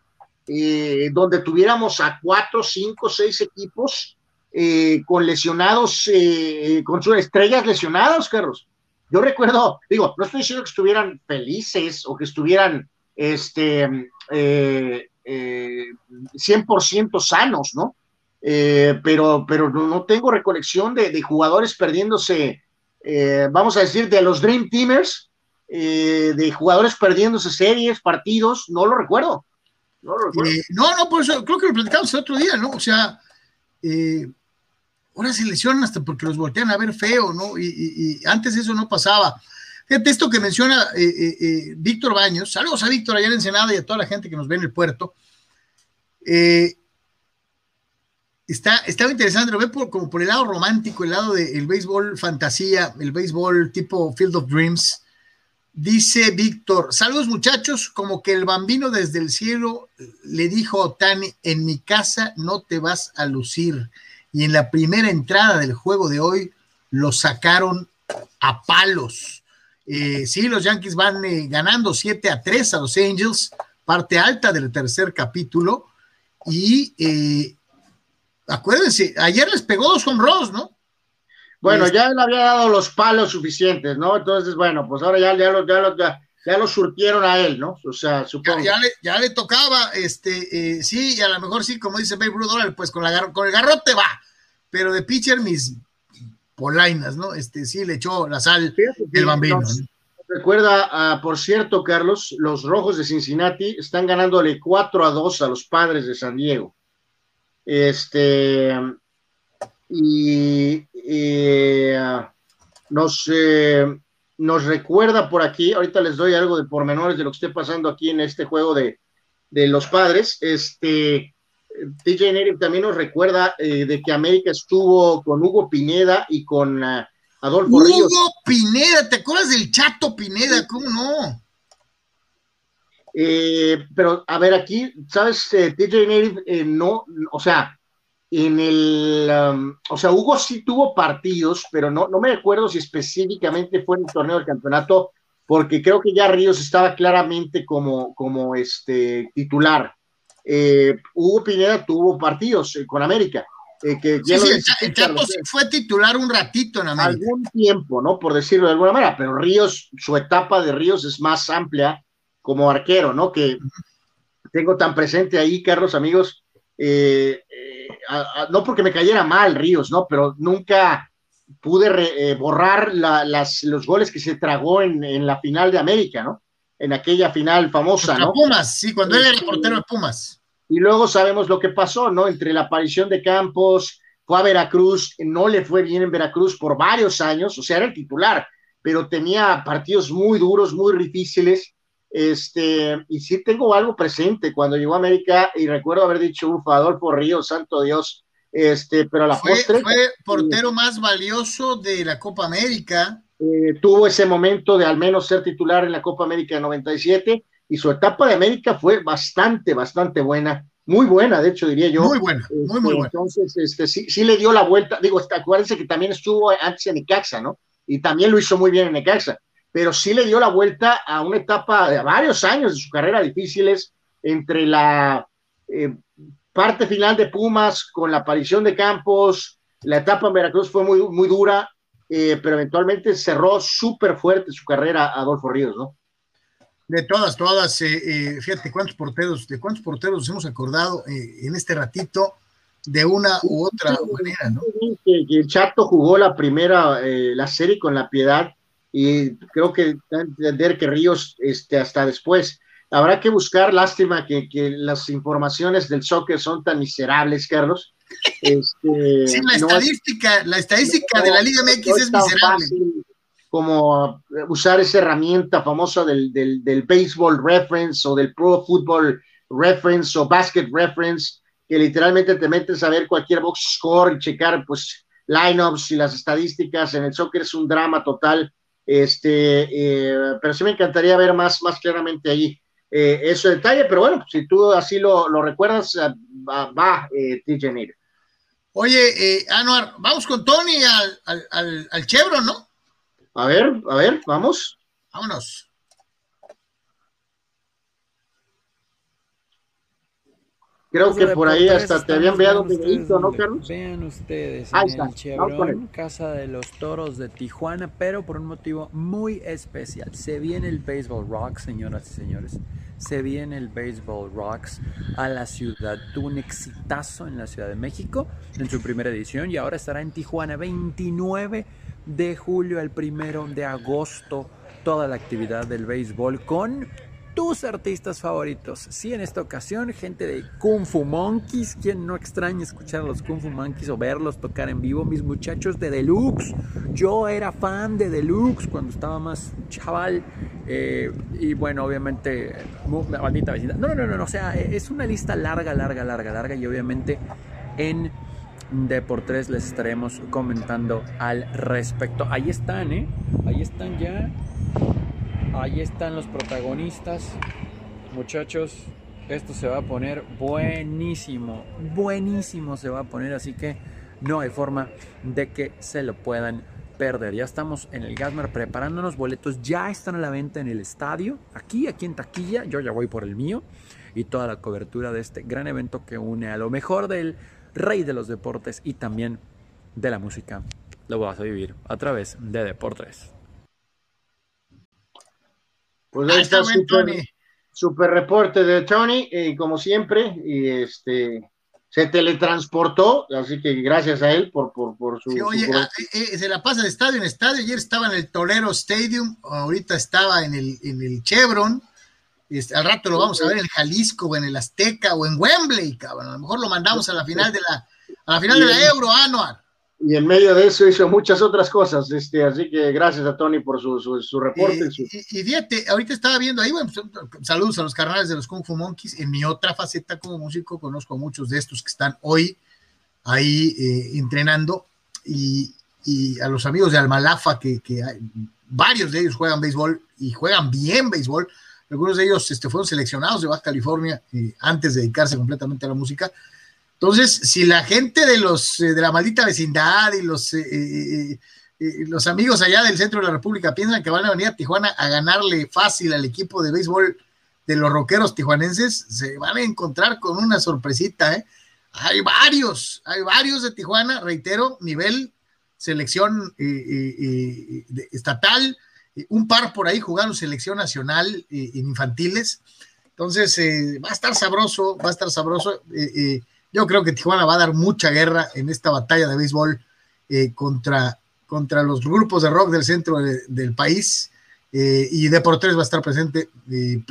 eh, donde tuviéramos a cuatro, cinco, seis equipos eh, con lesionados, eh, con sus estrellas lesionadas, Carlos. Yo recuerdo, digo, no estoy diciendo que estuvieran felices o que estuvieran este, 100% sanos, ¿no? pero, pero no tengo recolección de, de jugadores perdiéndose, vamos a decir, de los Dream Teamers, de jugadores perdiéndose series, partidos, no lo recuerdo. Eh, no, no, por eso creo que lo platicamos el otro día, ¿no? O sea, eh, ahora se lesionan hasta porque los voltean a ver feo, ¿no? Y, antes eso no pasaba. Fíjate esto que menciona eh, Víctor Baños. Saludos a Víctor allá en Ensenada y a toda la gente que nos ve en el puerto. está, está interesante, lo ve como por el lado romántico, el lado del béisbol fantasía, el béisbol tipo Field of Dreams. Dice Víctor, saludos muchachos, como que el bambino desde el cielo le dijo a Otani, en mi casa no te vas a lucir. Y en la primera entrada del juego de hoy lo sacaron a palos. Eh, sí, los Yankees van eh, ganando 7 a 3 a los Angels, parte alta del tercer capítulo. Y eh, acuérdense, ayer les pegó dos home runs, ¿no? Bueno, ya le había dado los palos suficientes, ¿no? Entonces, bueno, pues ahora ya, ya, lo, ya, ya, lo surtieron a él, ¿no? O sea, supongo. Ya, le, ya le, tocaba, este, eh, sí, y a lo mejor sí, como dice Babe Ruth, pues con, la, con el garrote va, pero de pitcher mis polainas, ¿no? Este, sí, le echó la sal el bambino. recuerda, ah, por cierto, Carlos, los rojos de Cincinnati están ganándole 4 a 2 a los padres de San Diego. Este, y nos, eh, nos recuerda por aquí, ahorita les doy algo de pormenores de lo que esté pasando aquí en este juego de, los padres. Este, TJ Neri también nos recuerda eh, de que América estuvo con Hugo Pineda y con uh, Adolfo Hugo Pineda, ¿te acuerdas del Chato Pineda? ¿Cómo no? Eh, pero a ver, aquí, ¿sabes? Eh, TJ Native eh, no, o sea, en el, um, o sea, Hugo sí tuvo partidos, pero no, no me acuerdo si específicamente fue en el torneo del campeonato, porque creo que ya Ríos estaba claramente como, como este titular. Hugo Pineda tuvo partidos con América. que sí, sí, Chapo fue titular un ratito en América. Algún tiempo, ¿no? Por decirlo de alguna manera, pero Ríos, su etapa de Ríos es más amplia como arquero, ¿no? Que tengo tan presente ahí, Carlos, amigos, eh, no porque me cayera mal Ríos, ¿no? Pero nunca pude eh, borrar las, los goles que se tragó en, la final de América, ¿no? En aquella final famosa, ¿no? Pumas, sí, cuando él era portero de Pumas. Y luego sabemos lo que pasó, ¿no? Entre la aparición de Campos, fue a Veracruz, no le fue bien en Veracruz por varios años, o sea, era el titular, pero tenía partidos muy duros, muy difíciles este, y sí tengo algo presente cuando llegó a América y recuerdo haber dicho, ufa, Adolfo Ríos, santo Dios, este, pero a la fue, postre. Fue portero más valioso de la Copa América. Eh, tuvo ese momento de al menos ser titular en la Copa América de 97 y su etapa de América fue bastante, bastante buena. Muy buena, de hecho, diría yo. Muy buena, muy, muy este, buena. Entonces, este, sí, sí le dio la vuelta. Digo, acuérdense que también estuvo antes en Necaxa, ¿no? Y también lo hizo muy bien en Necaxa pero sí le dio la vuelta a una etapa de varios años de su carrera difíciles entre la eh, parte final de Pumas con la aparición de Campos, la etapa en Veracruz fue muy, muy dura, eh, pero eventualmente cerró súper fuerte su carrera Adolfo Ríos, ¿no? De todas, todas, eh, fíjate cuántos porteros, de cuántos porteros nos hemos acordado en este ratito de una u otra manera, ¿no? El Chato jugó la primera, la serie con la Piedad, y creo que entender que Ríos este, hasta después. Habrá que buscar, lástima que, que las informaciones del soccer son tan miserables, Carlos. Este, sí, la estadística, la estadística de la Liga MX es, miserable. Como usar esa herramienta famosa del, del, del baseball reference o del pro football reference o basket reference, que literalmente te metes a ver cualquier box score y checar pues lineups y las estadísticas en el soccer es un drama total este, eh, pero sí me encantaría ver más, más claramente ahí eh, ese detalle, pero bueno, si tú así lo, lo recuerdas, eh, va, va eh, TJ Oye, Anuar, vamos con Tony al, al, al, al Chevron, ¿no? A ver, a ver, vamos. Vámonos. Creo que por ahí hasta te había enviado un videito, ¿no, Carlos? Vean ustedes Ahí en el Chevron, Casa de los Toros de Tijuana, pero por un motivo muy especial. Se viene el Baseball Rocks, señoras y señores. Se viene el Baseball Rocks a la ciudad. Tuvo un exitazo en la Ciudad de México en su primera edición y ahora estará en Tijuana 29 de julio al primero de agosto. Toda la actividad del béisbol con tus artistas favoritos. Sí, en esta ocasión, gente de Kung Fu Monkeys. Quien no extraña escuchar a los Kung Fu Monkeys o verlos tocar en vivo? Mis muchachos de Deluxe. Yo era fan de Deluxe cuando estaba más chaval. Eh, y bueno, obviamente, maldita vecindad. No, no, no, no. O sea, es una lista larga, larga, larga, larga. Y obviamente en de por tres les estaremos comentando al respecto. Ahí están, ¿eh? Ahí están ya. Ahí están los protagonistas. Muchachos, esto se va a poner buenísimo. Buenísimo se va a poner, así que no hay forma de que se lo puedan perder. Ya estamos en el Gasmar preparándonos. Boletos ya están a la venta en el estadio. Aquí, aquí en taquilla. Yo ya voy por el mío. Y toda la cobertura de este gran evento que une a lo mejor del rey de los deportes y también de la música. Lo vas a vivir a través de Deportes. Pues ahí está, super, reporte de Tony, y como siempre, y este se teletransportó, así que gracias a él por, por, su. oye, ah, eh, eh, se la pasa de estadio en estadio. Ayer estaba en el Tolero Stadium, ahorita estaba en el, en el Chevron. Este, al rato lo vamos a ver en Jalisco o en el Azteca o en Wembley, cabrón. A lo mejor lo mandamos a la final de la, a la final de la Euro, Anuar y en medio de eso hizo muchas otras cosas, este, así que gracias a Tony por su, su, reporte. Y, fíjate, ahorita estaba viendo ahí, bueno, pues, saludos a los carnales de los Kung Fu Monkeys, en mi otra faceta como músico conozco a muchos de estos que están hoy ahí eh, entrenando y, a los amigos de Almalafa, que, que varios de ellos juegan béisbol y juegan bien béisbol, algunos de ellos este, fueron seleccionados de Baja California eh, antes de dedicarse completamente a la música. Entonces, si la gente de los eh, de la maldita vecindad y los, eh, los amigos allá del centro de la República piensan que van a venir a Tijuana a ganarle fácil al equipo de béisbol de los rockeros tijuanenses, se van a encontrar con una sorpresita, ¿eh? Hay varios, hay varios de Tijuana, reitero, nivel selección estatal, un par por ahí jugaron selección nacional en infantiles. Entonces, va a estar sabroso, va a estar sabroso. Yo creo que Tijuana va a dar mucha guerra en esta batalla de béisbol eh, contra, contra los grupos de rock del centro del país. Eh, y Deportes va a estar presente, eh,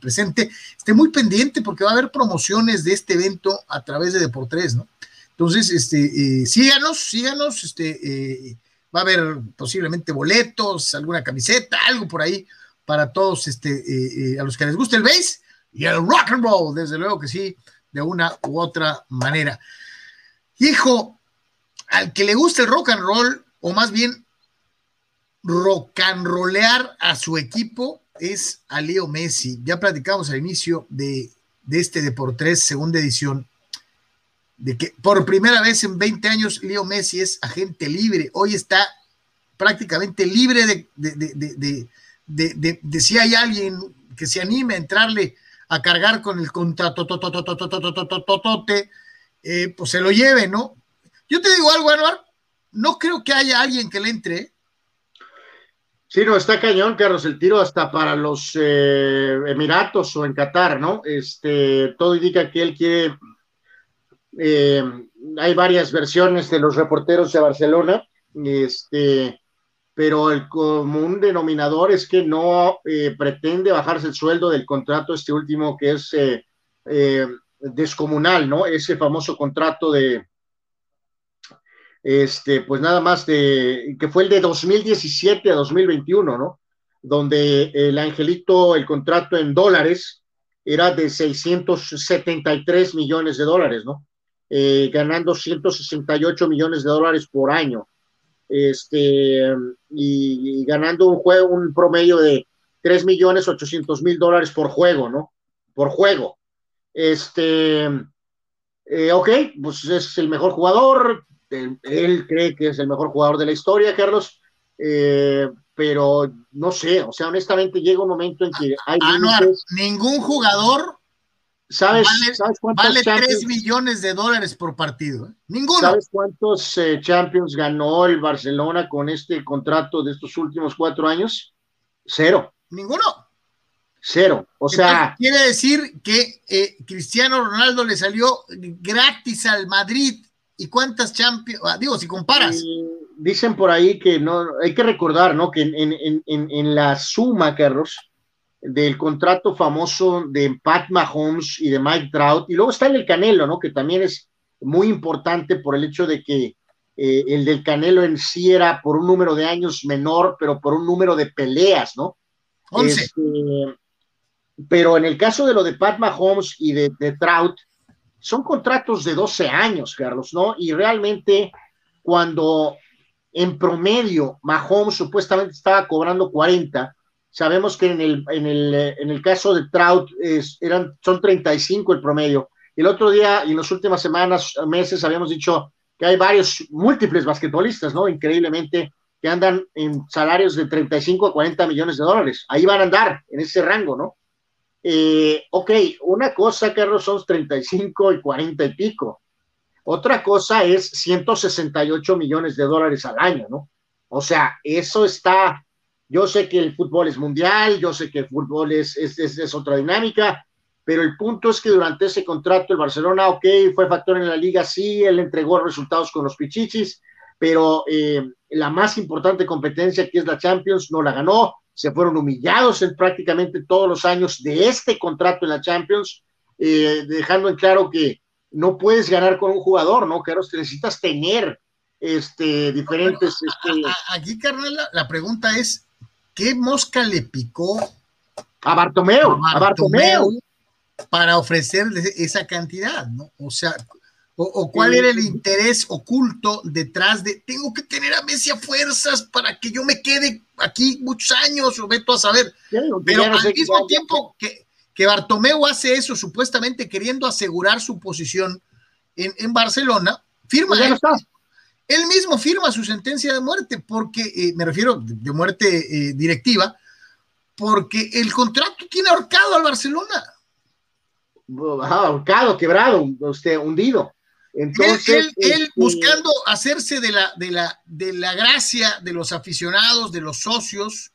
presente. Esté muy pendiente porque va a haber promociones de este evento a través de Deportes, ¿no? Entonces, este, síganos, síganos, este, va a haber posiblemente boletos, alguna camiseta, algo por ahí para todos, este, a los que les guste el bass y el rock and roll, desde luego que sí de una u otra manera. Hijo, al que le gusta el rock and roll, o más bien rock and rollear a su equipo, es a Leo Messi. Ya platicamos al inicio de, de este Deportes segunda edición, de que por primera vez en 20 años Leo Messi es agente libre. Hoy está prácticamente libre de, de, de si hay alguien que se anime a entrarle a cargar con el contrato, eh, pues se lo lleve, ¿no? Yo te digo algo, Anuar, no creo que haya alguien que le entre. Sí, no, está cañón, Carlos, el tiro hasta para los eh, Emiratos o en Qatar, ¿no? Este, todo indica que él quiere, eh, hay varias versiones de los reporteros de Barcelona, este, pero el común denominador es que no eh, pretende bajarse el sueldo del contrato, este último que es eh, eh, descomunal, ¿no? Ese famoso contrato de, este, pues nada más de, que fue el de 2017 a 2021, ¿no? Donde el angelito, el contrato en dólares era de 673 millones de dólares, ¿no? ganando 168 millones de dólares por año este, y, ganando un juego, un promedio de 3 millones 800 mil dólares por juego, ¿no? Por juego. Este, eh, ok, pues es el mejor jugador, él, cree que es el mejor jugador de la historia, Carlos, eh, pero no sé, o sea, honestamente llega un momento en que hay... ningún jugador ¿Sabes, vale, 3 millones de dólares por partido. ¿eh? Ninguno. ¿Sabes cuántos eh, Champions ganó el Barcelona con este contrato de estos últimos cuatro años? Cero. Ninguno. Cero. O sea. quiere decir que eh, Cristiano Ronaldo le salió gratis al Madrid. ¿Y cuántas Champions? Ah, digo, si comparas. dicen por ahí que no, hay que recordar, ¿no? Que en, en, en, en la suma, Carlos, del contrato famoso de Pat Mahomes y de Mike Trout, y luego está el del Canelo, ¿no? Que también es muy importante por el hecho de que eh, el del Canelo en sí era por un número de años menor, pero por un número de peleas, ¿no? Este, pero en el caso de lo de Pat Mahomes y de, de Trout, son contratos de 12 años, Carlos, ¿no? Y realmente cuando en promedio Mahomes supuestamente estaba cobrando 40, Sabemos que en el, en el, en el caso de Trout es, eran, son 35 el promedio. El otro día y en las últimas semanas, meses, habíamos dicho que hay varios múltiples basquetbolistas, ¿no? Increíblemente, que andan en salarios de 35 a 40 millones de dólares. Ahí van a andar, en ese rango, ¿no? Eh, ok, una cosa, Carlos, son 35 y 40 y pico. Otra cosa es 168 millones de dólares al año, ¿no? O sea, eso está yo sé que el fútbol es mundial, yo sé que el fútbol es, es, es, otra dinámica, pero el punto es que durante ese contrato el Barcelona, ok, fue factor en la liga, sí, él entregó resultados con los Pichichis, pero eh, la más importante competencia que es la Champions no la ganó, se fueron humillados en prácticamente todos los años de este contrato en la Champions, eh, dejando en claro que no puedes ganar con un jugador, ¿no? Claro, necesitas tener este, diferentes... Este... Aquí, carnal, la pregunta es, ¿qué mosca le picó a Bartomeu, a Bartomeu, para ofrecerle esa cantidad, ¿no? O sea, O, cuál era el interés oculto detrás de tengo que tener a Messi a fuerzas para que yo me quede aquí muchos años, o veto a saber. Pero al mismo tiempo que, que Bartomeu hace eso, supuestamente queriendo asegurar su posición en, Barcelona, firma. Pues él, mismo firma su sentencia de muerte, porque, eh, me refiero de, muerte eh, directiva, porque el contrato tiene ahorcado al Barcelona. ahorcado, quebrado, usted, hundido. Entonces, él, este, buscando hacerse de la, de, la, de la gracia de los aficionados, de los socios,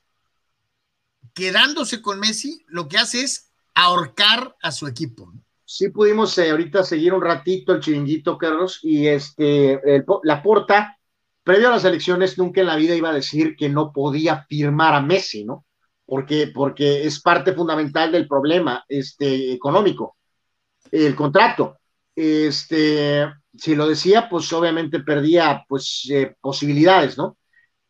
quedándose con Messi, lo que hace es ahorcar a su equipo. Sí pudimos eh, ahorita seguir un ratito el chiringuito, Carlos, y este, la porta, previo a las elecciones, nunca en la vida iba a decir que no podía firmar a Messi, ¿no? Porque, porque es parte fundamental del problema este, económico, el contrato este, si lo decía, pues obviamente perdía pues eh, posibilidades, ¿no?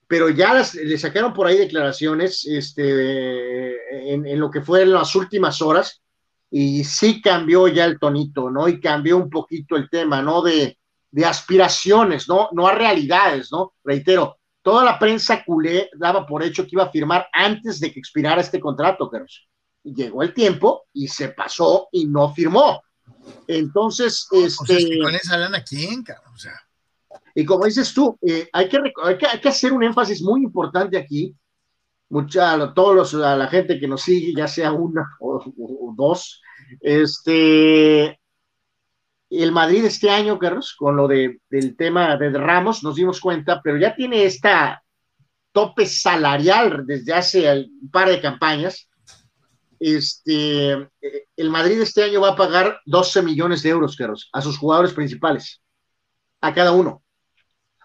Pero ya le sacaron por ahí declaraciones este, en, lo que fue en las últimas horas y sí cambió ya el tonito, ¿no? Y cambió un poquito el tema, ¿no? De, de aspiraciones, ¿no? No a realidades, ¿no? Reitero, toda la prensa culé daba por hecho que iba a firmar antes de que expirara este contrato, Carlos. Llegó el tiempo y se pasó y no firmó. Entonces, este. con esa lana, ¿quién, O sea. Y como dices tú, eh, hay, que, hay, que, hacer un énfasis muy importante aquí. Mucha, todos los, a la gente que nos sigue, ya sea una o, dos, este, el Madrid este año, Carlos, con lo de, del tema de Ramos, nos dimos cuenta, pero ya tiene esta tope salarial desde hace un par de campañas, este, el Madrid este año va a pagar 12 millones de euros, Carlos, a sus jugadores principales, a cada uno.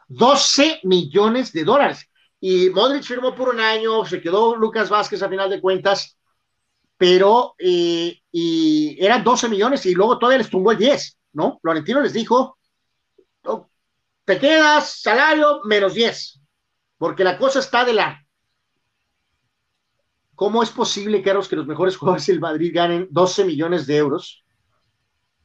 12 millones de dólares. Y Modric firmó por un año, se quedó Lucas Vázquez a final de cuentas, pero eh, y eran 12 millones y luego todavía les tumbó el 10, ¿no? Florentino les dijo, te quedas salario menos 10, porque la cosa está de la ¿Cómo es posible, Carlos, que los mejores jugadores del Madrid ganen 12 millones de euros?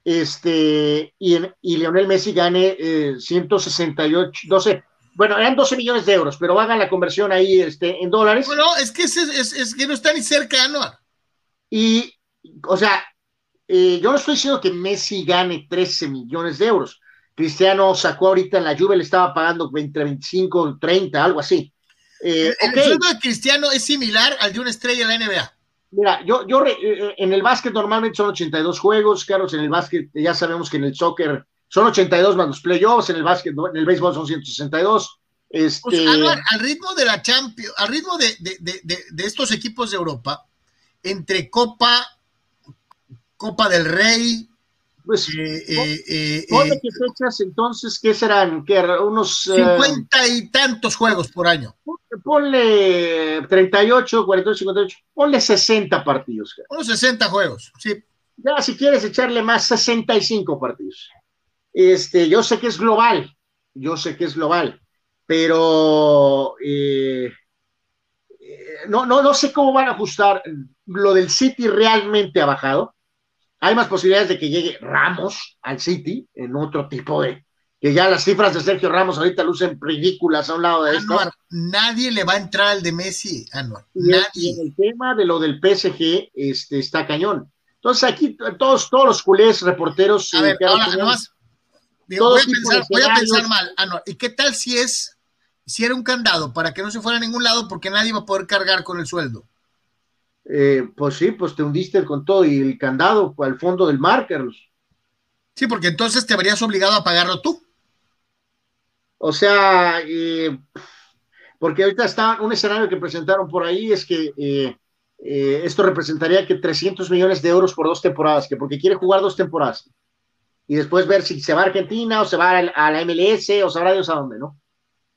Este, y, y Lionel Messi gane 168, eh, 12, bueno, eran 12 millones de euros, pero hagan la conversión ahí este, en dólares. Bueno, es que, es, que no está ni cerca, ¿no? Y, o sea, eh, yo no estoy diciendo que Messi gane 13 millones de euros. Cristiano sacó ahorita en la lluvia, le estaba pagando entre 25, 30, algo así. Eh, el sueldo de Cristiano es similar al de una estrella de la NBA. Mira, yo, yo eh, en el básquet normalmente son 82 juegos, Carlos, en el básquet ya sabemos que en el soccer son 82 más los playoffs, en el básquet, en el béisbol son 162. Este... Pues, al ritmo de la Champions, al ritmo de, de, estos equipos de Europa, entre Copa, Copa del Rey, pues, eh, eh, eh, qué fechas entonces, ¿qué serán? ¿Qué, unos... Cincuenta y tantos juegos por año. Ponle 38, 48, 58, ponle 60 partidos. Unos 60 juegos, sí. Ya, si quieres echarle más, 65 partidos. Este, yo sé que es global, yo sé que es global, pero no, no, no sé cómo van a ajustar. Lo del City realmente ha bajado hay más posibilidades de que llegue Ramos al City en otro tipo de. Que ya las cifras de Sergio Ramos ahorita lucen ridículas a un lado de esto. nadie le va a entrar al de Messi, Anuar. Y, en el tema de lo del PSG este, está cañón. Entonces aquí todos, todos los culés, reporteros. A eh, ver, ahora, nomás, voy, a pensar, voy a pensar mal, Anuar. ¿Y qué tal si es, si era un candado para que no se fuera a ningún lado porque nadie va a poder cargar con el sueldo? Eh, pues sí, pues te hundiste con todo y el candado al fondo del mar, Carlos. Sí, porque entonces te habrías obligado a pagarlo tú. O sea, eh, porque ahorita está un escenario que presentaron por ahí, es que eh, esto representaría que 300 millones de euros por dos temporadas, que porque quiere jugar dos temporadas. Y después ver si se va a Argentina o se va a la MLS o sabrá Dios a dónde, ¿no?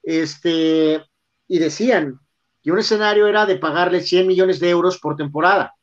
Este, y decían, y un escenario era de pagarle 100 millones de euros por temporada,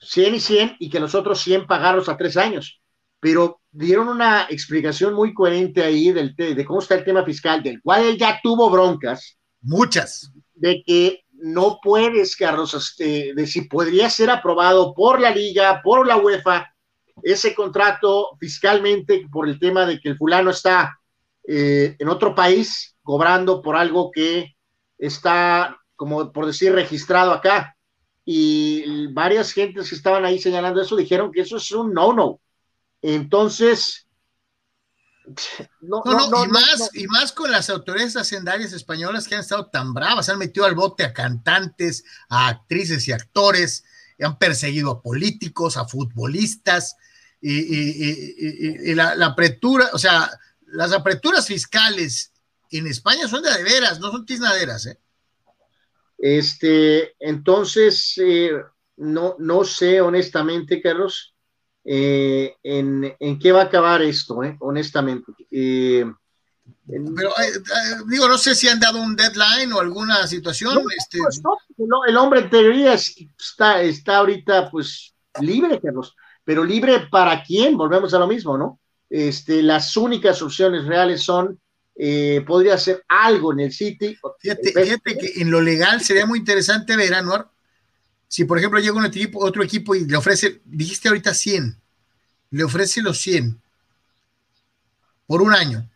100 y 100, y que los otros 100 pagarlos a tres años. Pero dieron una explicación muy coherente ahí del, de cómo está el tema fiscal, del cual él ya tuvo broncas. Muchas. De que no puedes, Carlos, este, de si podría ser aprobado por la liga, por la UEFA, ese contrato fiscalmente por el tema de que el fulano está eh, en otro país cobrando por algo que está, como por decir, registrado acá. Y varias gentes que estaban ahí señalando eso dijeron que eso es un no-no. Entonces, no, no, y, más, y más con las autoridades hacendarias españolas que han estado tan bravas, han metido al bote a cantantes, a actrices y actores, han perseguido a políticos, a futbolistas, y, la, apertura, o sea, las aperturas fiscales en España son de, veras, no son tiznaderas, ¿eh? Este, entonces, eh, no, no sé honestamente, Carlos, eh, en, qué va a acabar esto, eh, honestamente. Pero digo, no sé si han dado un deadline o alguna situación. este... Pues el hombre en teoría está, está ahorita pues libre, Carlos, pero libre para quién, volvemos a lo mismo, ¿no? Este, las únicas opciones reales son eh, podría ser algo en el City. Fíjate, que en lo legal sería muy interesante ver, Anuar, si por ejemplo llega un equipo, otro equipo y le ofrece, dijiste ahorita 100, le ofrece los 100 por un año.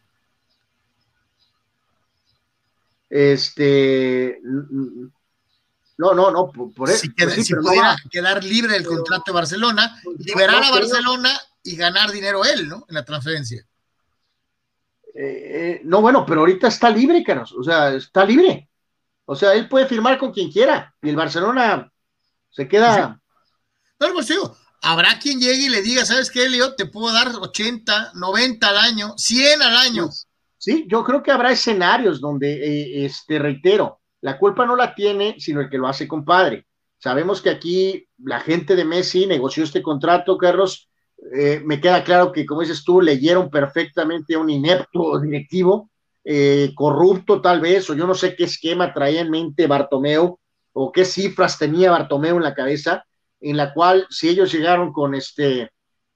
Este, no, no, no, por, eso. Si, pudiera quedar libre del contrato de Barcelona, pues, liberar a Barcelona y ganar dinero él, ¿no? En la transferencia. Eh, no, bueno, pero ahorita está libre, Carlos, o sea, está libre. O sea, él puede firmar con quien quiera y el Barcelona se queda. No, pues digo, habrá quien llegue y le diga, ¿sabes qué, Leo? Te puedo dar 80, 90 al año, 100 al año. Pues, sí, yo creo que habrá escenarios donde, eh, este, reitero, la culpa no la tiene, sino el que lo hace compadre. Sabemos que aquí la gente de Messi negoció este contrato, Carlos, eh, me queda claro que, como dices tú, leyeron perfectamente a un inepto directivo, eh, corrupto tal vez, o yo no sé qué esquema traía en mente Bartomeu, o qué cifras tenía Bartomeu en la cabeza, en la cual si ellos llegaron con este,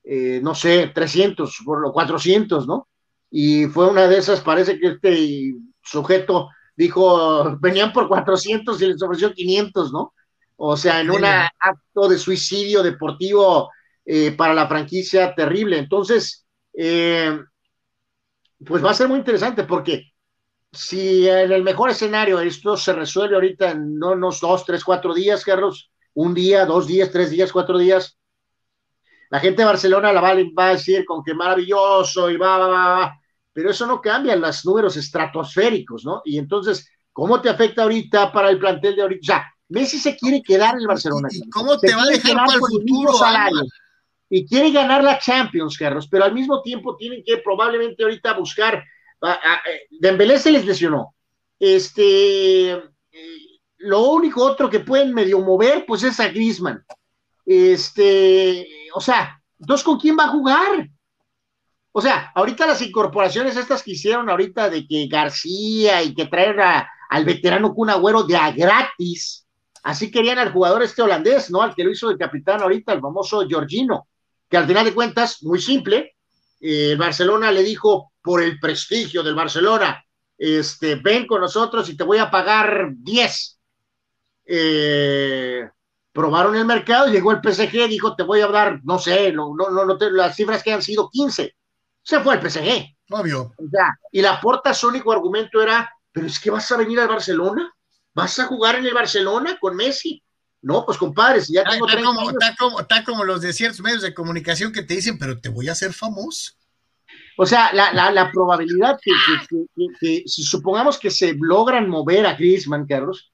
eh, no sé, 300 o 400, ¿no? Y fue una de esas, parece que este sujeto dijo, venían por 400 y les ofreció 500, ¿no? O sea, en un acto de suicidio deportivo eh, para la franquicia terrible. Entonces, eh, pues va a ser muy interesante porque si en el mejor escenario esto se resuelve ahorita en unos dos, tres, cuatro días, Carlos, un día, dos días, tres días, cuatro días, la gente de Barcelona la va, a decir con que maravilloso y va, va, va, pero eso no cambia los números estratosféricos, ¿no? Y entonces, ¿cómo te afecta ahorita para el plantel de ahorita? O sea, Messi se quiere quedar en el Barcelona. ¿Y cómo te va a dejar para el futuro? Salario y quiere ganar la Champions, Carlos, pero al mismo tiempo tienen que probablemente ahorita buscar. A, Dembélé se les lesionó. Este, eh, lo único otro que pueden medio mover, pues es a Griezmann. Este, o sea, ¿dos con quién va a jugar? O sea, ahorita las incorporaciones estas que hicieron ahorita de que García y que traer al veterano Kun Agüero de a gratis, así querían al jugador este holandés, ¿no? Al que lo hizo de capitán ahorita, el famoso Georgino que al final de cuentas, muy simple, eh, Barcelona le dijo, por el prestigio del Barcelona, este, ven con nosotros y te voy a pagar 10. Eh, probaron el mercado, llegó el PSG, dijo, te voy a dar, no sé, no, no, no, las cifras que han sido 15. Se fue al PSG. Obvio. y la porta su único argumento era, pero es que vas a venir al Barcelona, vas a jugar en el Barcelona con Messi. No, pues compadres, ya tengo está, como, está, como, está como los de ciertos medios de comunicación que te dicen, pero te voy a hacer famoso. O sea, la, la, la probabilidad que, si supongamos que se logran mover a Griezmann, Carlos,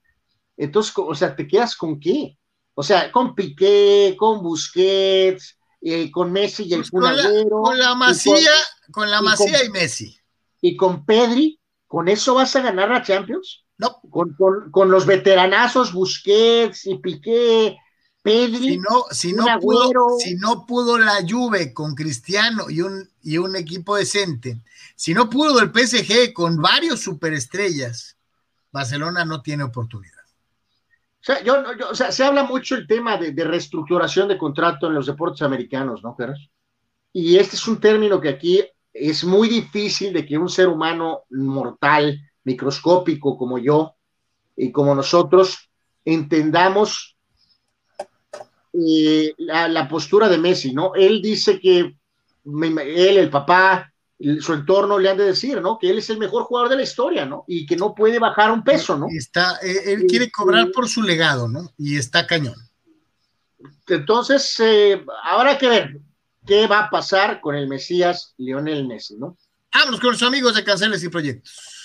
entonces, o sea, ¿te quedas con qué? O sea, con Piqué, con Busquets, eh, con Messi y el pues con, la, con la Masía, con, la Masía y, Messi. Y con Pedri, ¿con eso vas a ganar la Champions? No. Con, los veteranazos Busquets y Piqué, Pedri. Si no, si no, pudo, si no pudo la Juve con Cristiano y un, y un equipo decente, si no pudo el PSG con varios superestrellas, Barcelona no tiene oportunidad. Sea, yo, o sea, se habla mucho el tema de, de, reestructuración de contrato en los deportes americanos, ¿no, Carlos? Y este es un término que aquí es muy difícil de que un ser humano mortal microscópico como yo y como nosotros entendamos eh, la, postura de Messi, ¿no? Él dice que él, el papá, su entorno le han de decir, ¿no? Que él es el mejor jugador de la historia, ¿no? Y que no puede bajar un peso, ¿no? Está, eh, él quiere cobrar por su legado, ¿no? Y está cañón. Entonces, eh, habrá que ver qué va a pasar con el Mesías Lionel Messi, ¿no? Vamos con los amigos de Canceles y Proyectos.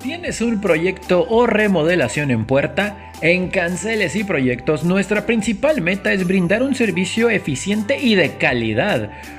¿Tienes un proyecto o remodelación en puerta? En Canceles y Proyectos nuestra principal meta es brindar un servicio eficiente y de calidad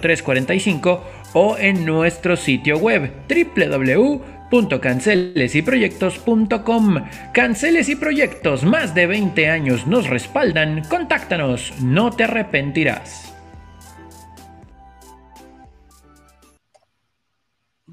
0345 o en nuestro sitio web www.cancelesyproyectos.com. Canceles y proyectos, más de 20 años nos respaldan. Contáctanos, no te arrepentirás.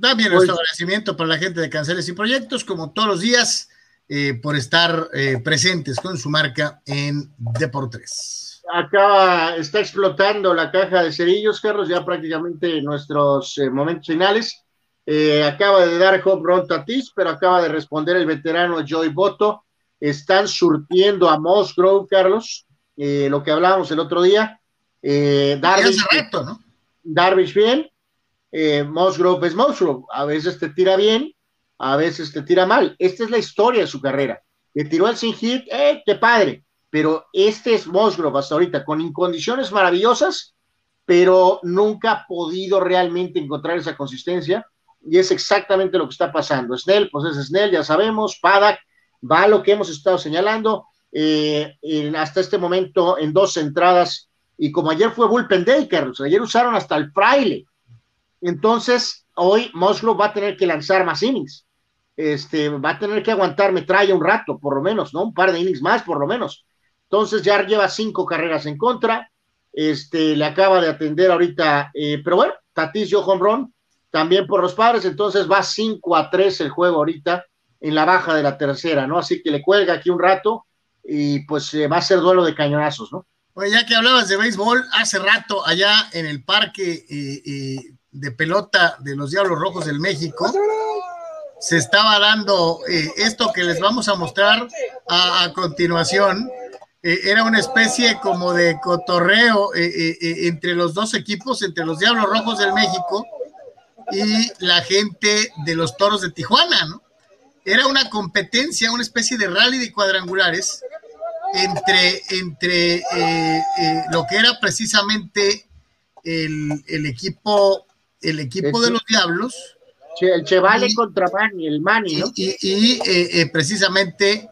También nuestro agradecimiento para la gente de Canceles y Proyectos, como todos los días, eh, por estar eh, presentes con su marca en Deportes acaba, está explotando la caja de cerillos, Carlos, ya prácticamente en nuestros eh, momentos finales. Eh, acaba de dar home run Tatis, pero acaba de responder el veterano Joy Boto. Están surtiendo a Musgrove, Carlos, eh, lo que hablábamos el otro día. Darvish, ¿no? Darvish bien, Musgrove es Musgrove. A veces te tira bien, a veces te tira mal. Esta es la historia de su carrera. Le tiró el sin hit, ¡eh, qué padre! Pero este es Musgrove hasta ahorita, con incondiciones maravillosas, pero nunca ha podido realmente encontrar esa consistencia, y es exactamente lo que está pasando. Snell, pues es Snell, ya sabemos, Padak, va a lo que hemos estado señalando, eh, hasta este momento en dos entradas, y como ayer fue Bullpen Day, Carlos, ayer usaron hasta el fraile, entonces hoy Musgrove va a tener que lanzar más innings, este, va a tener que aguantar metralla un rato, por lo menos, ¿no? Un par de innings más, por lo menos. Entonces ya lleva cinco carreras en contra. Este, le acaba de atender ahorita, eh, pero bueno, Tatis dio home también por los padres, entonces va 5 a 3 el juego ahorita en la baja de la tercera, ¿no? Así que le cuelga aquí un rato y pues eh, va a ser duelo de cañonazos, ¿no? Oye, ya que hablabas de béisbol, hace rato allá en el parque eh, de pelota de los Diablos Rojos del México, se estaba dando esto que les vamos a mostrar a continuación eh, era una especie como de cotorreo eh, eh, entre los dos equipos, entre los Diablos Rojos del México y la gente de los Toros de Tijuana, ¿no? Era una competencia, una especie de rally de cuadrangulares entre, entre lo que era precisamente el, equipo, el equipo de los Diablos. El Chevale contra Mani, el Mani, ¿no? Y, y precisamente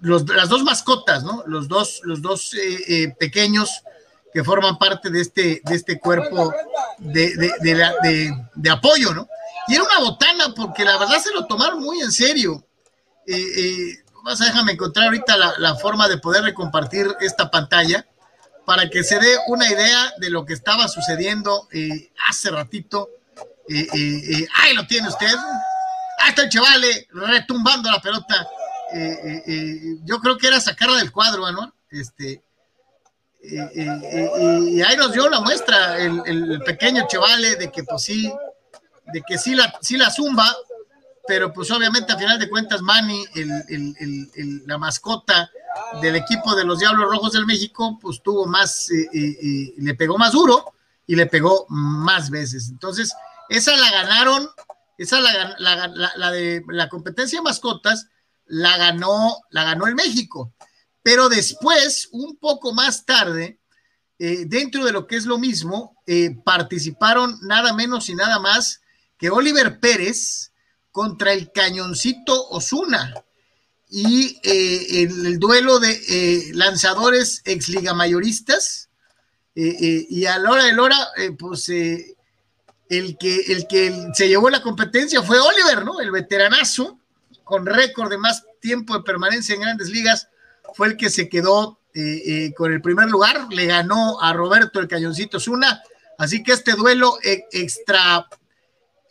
las dos mascotas, ¿no? Los dos, los dos eh, eh, pequeños que forman parte de este, de este cuerpo de, de, apoyo, ¿no? Y era una botana porque la verdad se lo tomaron muy en serio. Eh, vas a déjame encontrar ahorita la, forma de poder compartir esta pantalla para que se dé una idea de lo que estaba sucediendo hace ratito. ahí lo tiene usted. Ahí está el chavale retumbando la pelota eh, eh, eh, yo creo que era sacarla del cuadro, Anuar. Este, y ahí nos dio la muestra el, pequeño Chevale de que pues sí, de que sí la, sí la zumba, pero pues obviamente a final de cuentas Manny, la mascota del equipo de los Diablos Rojos del México, pues tuvo más, le pegó más duro y le pegó más veces. Entonces, esa la ganaron, esa la, la, la de la competencia de mascotas, la ganó, la ganó el México. Pero después, un poco más tarde, eh, dentro de lo que es lo mismo, eh, participaron nada menos y nada más que Oliver Pérez contra el cañoncito Osuna. Y eh, el, duelo de lanzadores ex liga mayoristas. y a la hora de la hora, pues el que, el que se llevó la competencia fue Oliver, ¿no? El veteranazo con récord de más tiempo de permanencia en grandes ligas, fue el que se quedó eh, eh, con el primer lugar, le ganó a Roberto el Cañoncito Zuna, así que este duelo e, extra,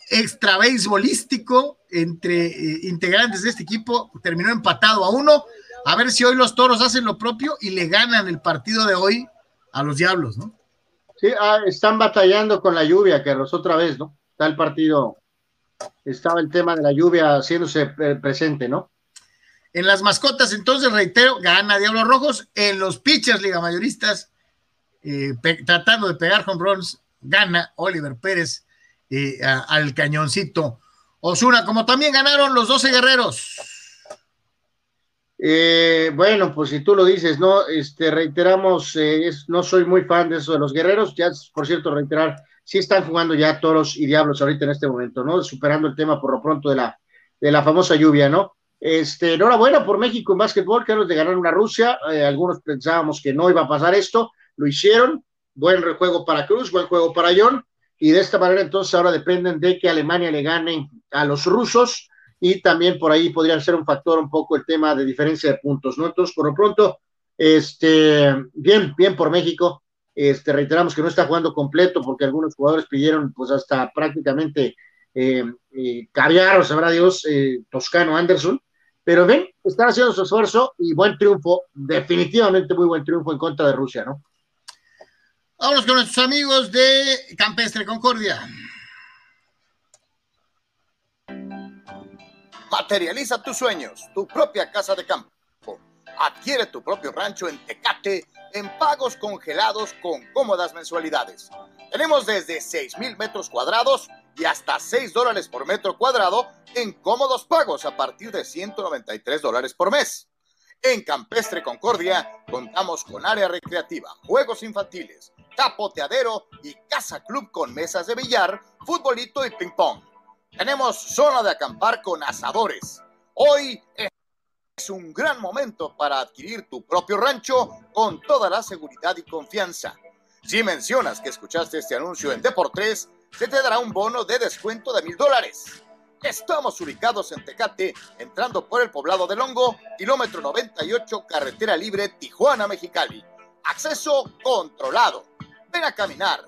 extra beisbolístico entre integrantes de este equipo terminó empatado a uno. A ver si hoy los toros hacen lo propio y le ganan el partido de hoy a los diablos, ¿no? Sí, ah, están batallando con la lluvia, Carlos, otra vez, ¿no? Está el partido, estaba el tema de la lluvia haciéndose presente, ¿no? En las mascotas, entonces, reitero, gana Diablos Rojos. En los pitchers, Liga Mayoristas, eh, tratando de pegar home runs, gana Oliver Pérez eh, al cañoncito. Osuna, como también ganaron los 12 guerreros. Eh, bueno, pues si tú lo dices, ¿no? Este, reiteramos, eh, no soy muy fan de eso de los guerreros, ya por cierto, reiterar, sí están jugando ya toros y diablos ahorita en este momento, ¿no? Superando el tema por lo pronto de la, de la famosa lluvia, ¿no? Este, enhorabuena por México en básquetbol, Carlos, de ganar una Rusia. Eh, algunos pensábamos que no iba a pasar esto, lo hicieron. Buen juego para Cruz, buen juego para John. Y de esta manera, entonces, ahora dependen de que Alemania le gane a los rusos y también por ahí podría ser un factor un poco el tema de diferencia de puntos, ¿no? Entonces, por lo pronto, este, bien, bien por México. Este, reiteramos que no está jugando completo porque algunos jugadores pidieron pues hasta prácticamente eh, eh caviar, o sabrá Dios, eh, Toscano Anderson, pero ven, están haciendo su esfuerzo y buen triunfo, definitivamente muy buen triunfo en contra de Rusia, ¿no? Vámonos con nuestros amigos de Campestre Concordia. Materializa tus sueños, tu propia casa de campo. Adquiere tu propio rancho en Tecate en pagos congelados con cómodas mensualidades. Tenemos desde 6 mil metros cuadrados y hasta 6 dólares por metro cuadrado en cómodos pagos a partir de 193 dólares por mes. En Campestre Concordia contamos con área recreativa, juegos infantiles, capoteadero y casa club con mesas de billar, futbolito y ping pong. Tenemos zona de acampar con asadores. Hoy es un gran momento para adquirir tu propio rancho con toda la seguridad y confianza. Si mencionas que escuchaste este anuncio en Deportes, se te dará un bono de descuento de mil dólares. Estamos ubicados en Tecate, entrando por el poblado de Longo, kilómetro 98, carretera libre Tijuana-Mexicali. Acceso controlado. Ven a caminar,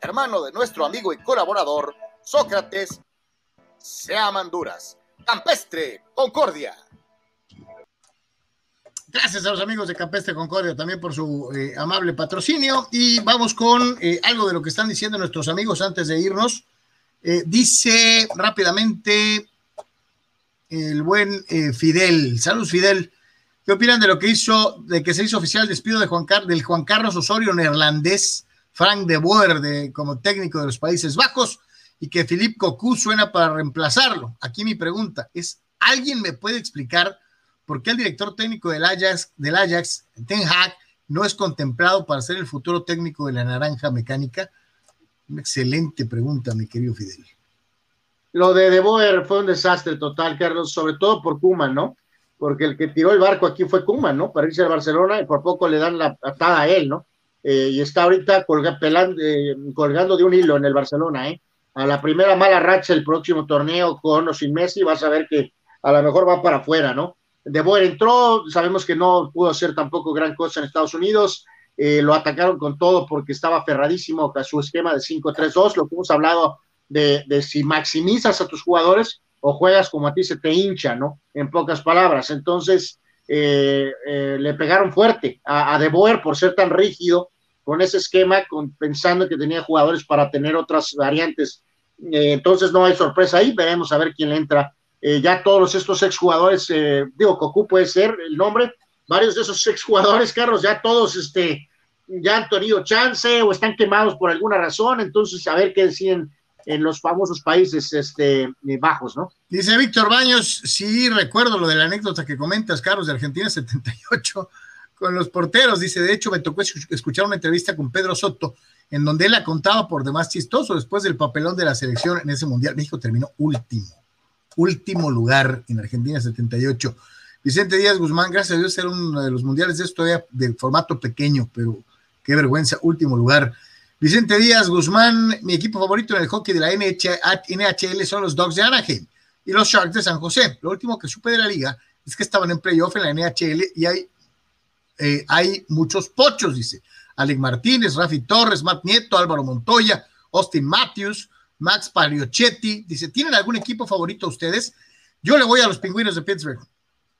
hermano de nuestro amigo y colaborador Sócrates Seamanduras. Campestre Concordia. Gracias a los amigos de Campestre Concordia también por su eh, amable patrocinio. Y vamos con eh, algo de lo que están diciendo nuestros amigos antes de irnos. Eh, dice rápidamente el buen Fidel. Saludos, Fidel. ¿Qué opinan de lo que hizo, de que se hizo oficial el despido de Juan, del Juan Carlos Osorio neerlandés, Frank de Boer, como técnico de los Países Bajos, y que Philippe Cocu suena para reemplazarlo? Aquí mi pregunta es, ¿alguien me puede explicar por qué el director técnico del Ajax, del Ajax Ten Hag, no es contemplado para ser el futuro técnico de la naranja mecánica? Una excelente pregunta, mi querido Fidel. Lo de De Boer fue un desastre total, Carlos, sobre todo por Kuma, ¿no? porque el que tiró el barco aquí fue Kuma, ¿no? Para irse a Barcelona y por poco le dan la atada a él, ¿no? Eh, y está ahorita eh, colgando de un hilo en el Barcelona, ¿eh? A la primera mala racha el próximo torneo con o sin Messi, vas a ver que a lo mejor va para afuera, ¿no? De Boer entró, sabemos que no pudo hacer tampoco gran cosa en Estados Unidos, eh, lo atacaron con todo porque estaba aferradísimo a su esquema de 5-3-2, lo que hemos hablado de, de si maximizas a tus jugadores, o juegas como a ti se te hincha, ¿no? En pocas palabras. Entonces, eh, eh, le pegaron fuerte a, De Boer por ser tan rígido con ese esquema, pensando que tenía jugadores para tener otras variantes. Eh, entonces, no hay sorpresa ahí, veremos a ver quién le entra. ya todos estos exjugadores, digo, Cocu puede ser el nombre, varios de esos exjugadores, Carlos, ya todos, este, ya han tenido chance o están quemados por alguna razón, entonces a ver qué deciden en los famosos países este, eh, bajos, ¿no? Dice Víctor Baños, sí recuerdo lo de la anécdota que comentas, Carlos, de Argentina 78, con los porteros. Dice, de hecho, me tocó escuchar una entrevista con Pedro Soto, en donde él la contaba por demás chistoso después del papelón de la selección en ese mundial. México terminó último, último lugar en Argentina 78. Vicente Díaz Guzmán, gracias a Dios, era uno de los mundiales de esto de formato pequeño, pero qué vergüenza, último lugar. Vicente Díaz Guzmán, mi equipo favorito en el hockey de la NHL son los Dogs de Anaheim y los Sharks de San José. Lo último que supe de la liga es que estaban en playoff en la NHL y hay, eh, hay muchos pochos, dice. Alec Martínez, Rafi Torres, Matt Nieto, Álvaro Montoya, Austin Matthews, Max Paliochetti. Dice, ¿tienen algún equipo favorito ustedes? Yo le voy a los pingüinos de Pittsburgh.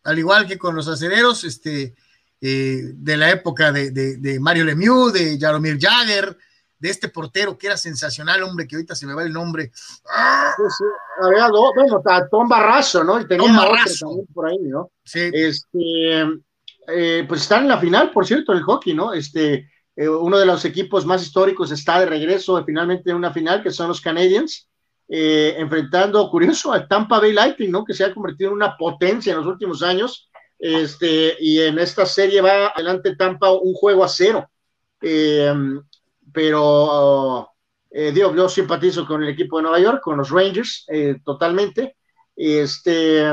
Al igual que con los acereros, este, eh, de la época de, de Mario Lemieux, de Jaromir Jagger, de este portero que era sensacional, hombre, que ahorita se me va el nombre. Sí, Había dos, bueno, Tom Barrazo, ¿no? Y tenía Tom Barrazo. también por ahí, ¿no? Sí. Este, eh, pues están en la final, por cierto, el hockey, ¿no? Este, eh, uno de los equipos más históricos está de regreso finalmente en una final, que son los Canadiens, eh, enfrentando, curioso, al Tampa Bay Lightning, ¿no? Que se ha convertido en una potencia en los últimos años. Este, y en esta serie va adelante Tampa un juego a cero. Eh, pero eh, yo simpatizo con el equipo de Nueva York, con los Rangers, eh, totalmente. Este,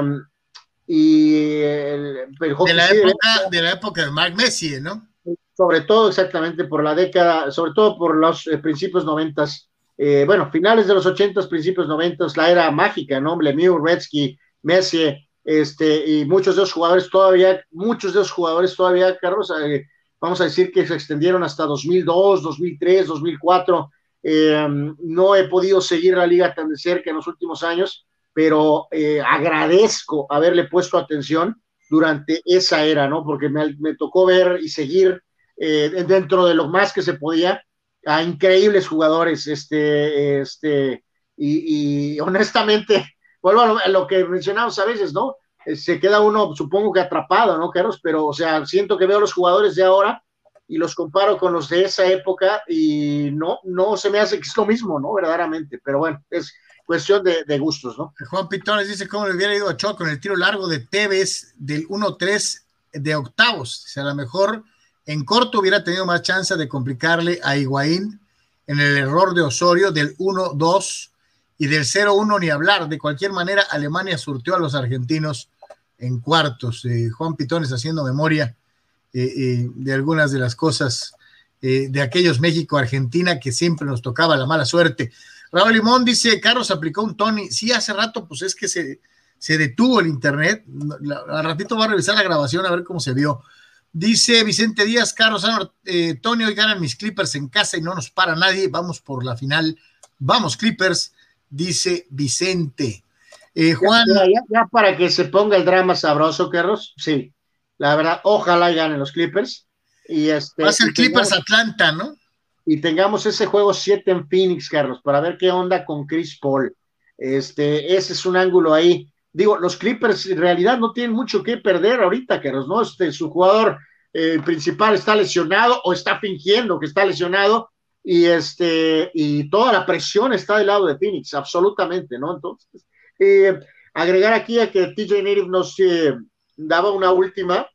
y de, la época, de la época de Mark Messi, ¿no? Sobre todo, exactamente, por la década, sobre todo por los eh, principios noventas, eh, bueno, finales de los ochentas, principios noventas, la era mágica, ¿no? Lemieux, Redsky, Messi, este, y muchos de los jugadores todavía, muchos de los jugadores todavía, Carlos, vamos a decir que se extendieron hasta 2002, 2003, 2004. no he podido seguir la liga tan de cerca en los últimos años, pero eh, agradezco haberle puesto atención durante esa era, ¿no? Porque me, tocó ver y seguir eh, dentro de lo más que se podía a increíbles jugadores, este, este, y, honestamente, vuelvo a lo que mencionamos a veces, ¿no? Eh, se queda uno, supongo que atrapado, ¿no, Carlos? Pero, o sea, siento que veo a los jugadores de ahora y los comparo con los de esa época y no, no se me hace que es lo mismo, ¿no? Verdaderamente, pero bueno, es cuestión de, gustos, ¿no? Juan Pitones dice cómo le hubiera ido a Cho con el tiro largo de Tevez del 1-3 de octavos. O sea, a lo mejor en corto hubiera tenido más chance de complicarle a Higuaín en el error de Osorio del 1-2 y del 0-1 ni hablar. De cualquier manera, Alemania surtió a los argentinos en cuartos. Eh, Juan Pitones haciendo memoria eh, eh, de algunas de las cosas de aquellos México-Argentina que siempre nos tocaba la mala suerte. Raúl Limón dice, Carlos aplicó un Tony. Sí, hace rato, pues es que se, se detuvo el internet. Al ratito va a revisar la grabación a ver cómo se vio. Dice Vicente Díaz, Carlos, Tony, hoy ganan mis Clippers en casa y no nos para nadie. Vamos por la final. Vamos, Clippers, dice Vicente. Eh, Juan. Ya, para que se ponga el drama sabroso, Carlos, sí. La verdad, ojalá ganen los Clippers. Y este, Va a ser Clippers Atlanta, ¿no? Y tengamos ese juego 7 en Phoenix, Carlos, para ver qué onda con Chris Paul. Este, ese es un ángulo ahí. Digo, los Clippers en realidad no tienen mucho que perder ahorita, Carlos, ¿no? Este, su jugador eh, principal está lesionado o está fingiendo que está lesionado y este y toda la presión está del lado de Phoenix, absolutamente, ¿no? Entonces, eh, agregar aquí a que TJ Native nos eh, daba una última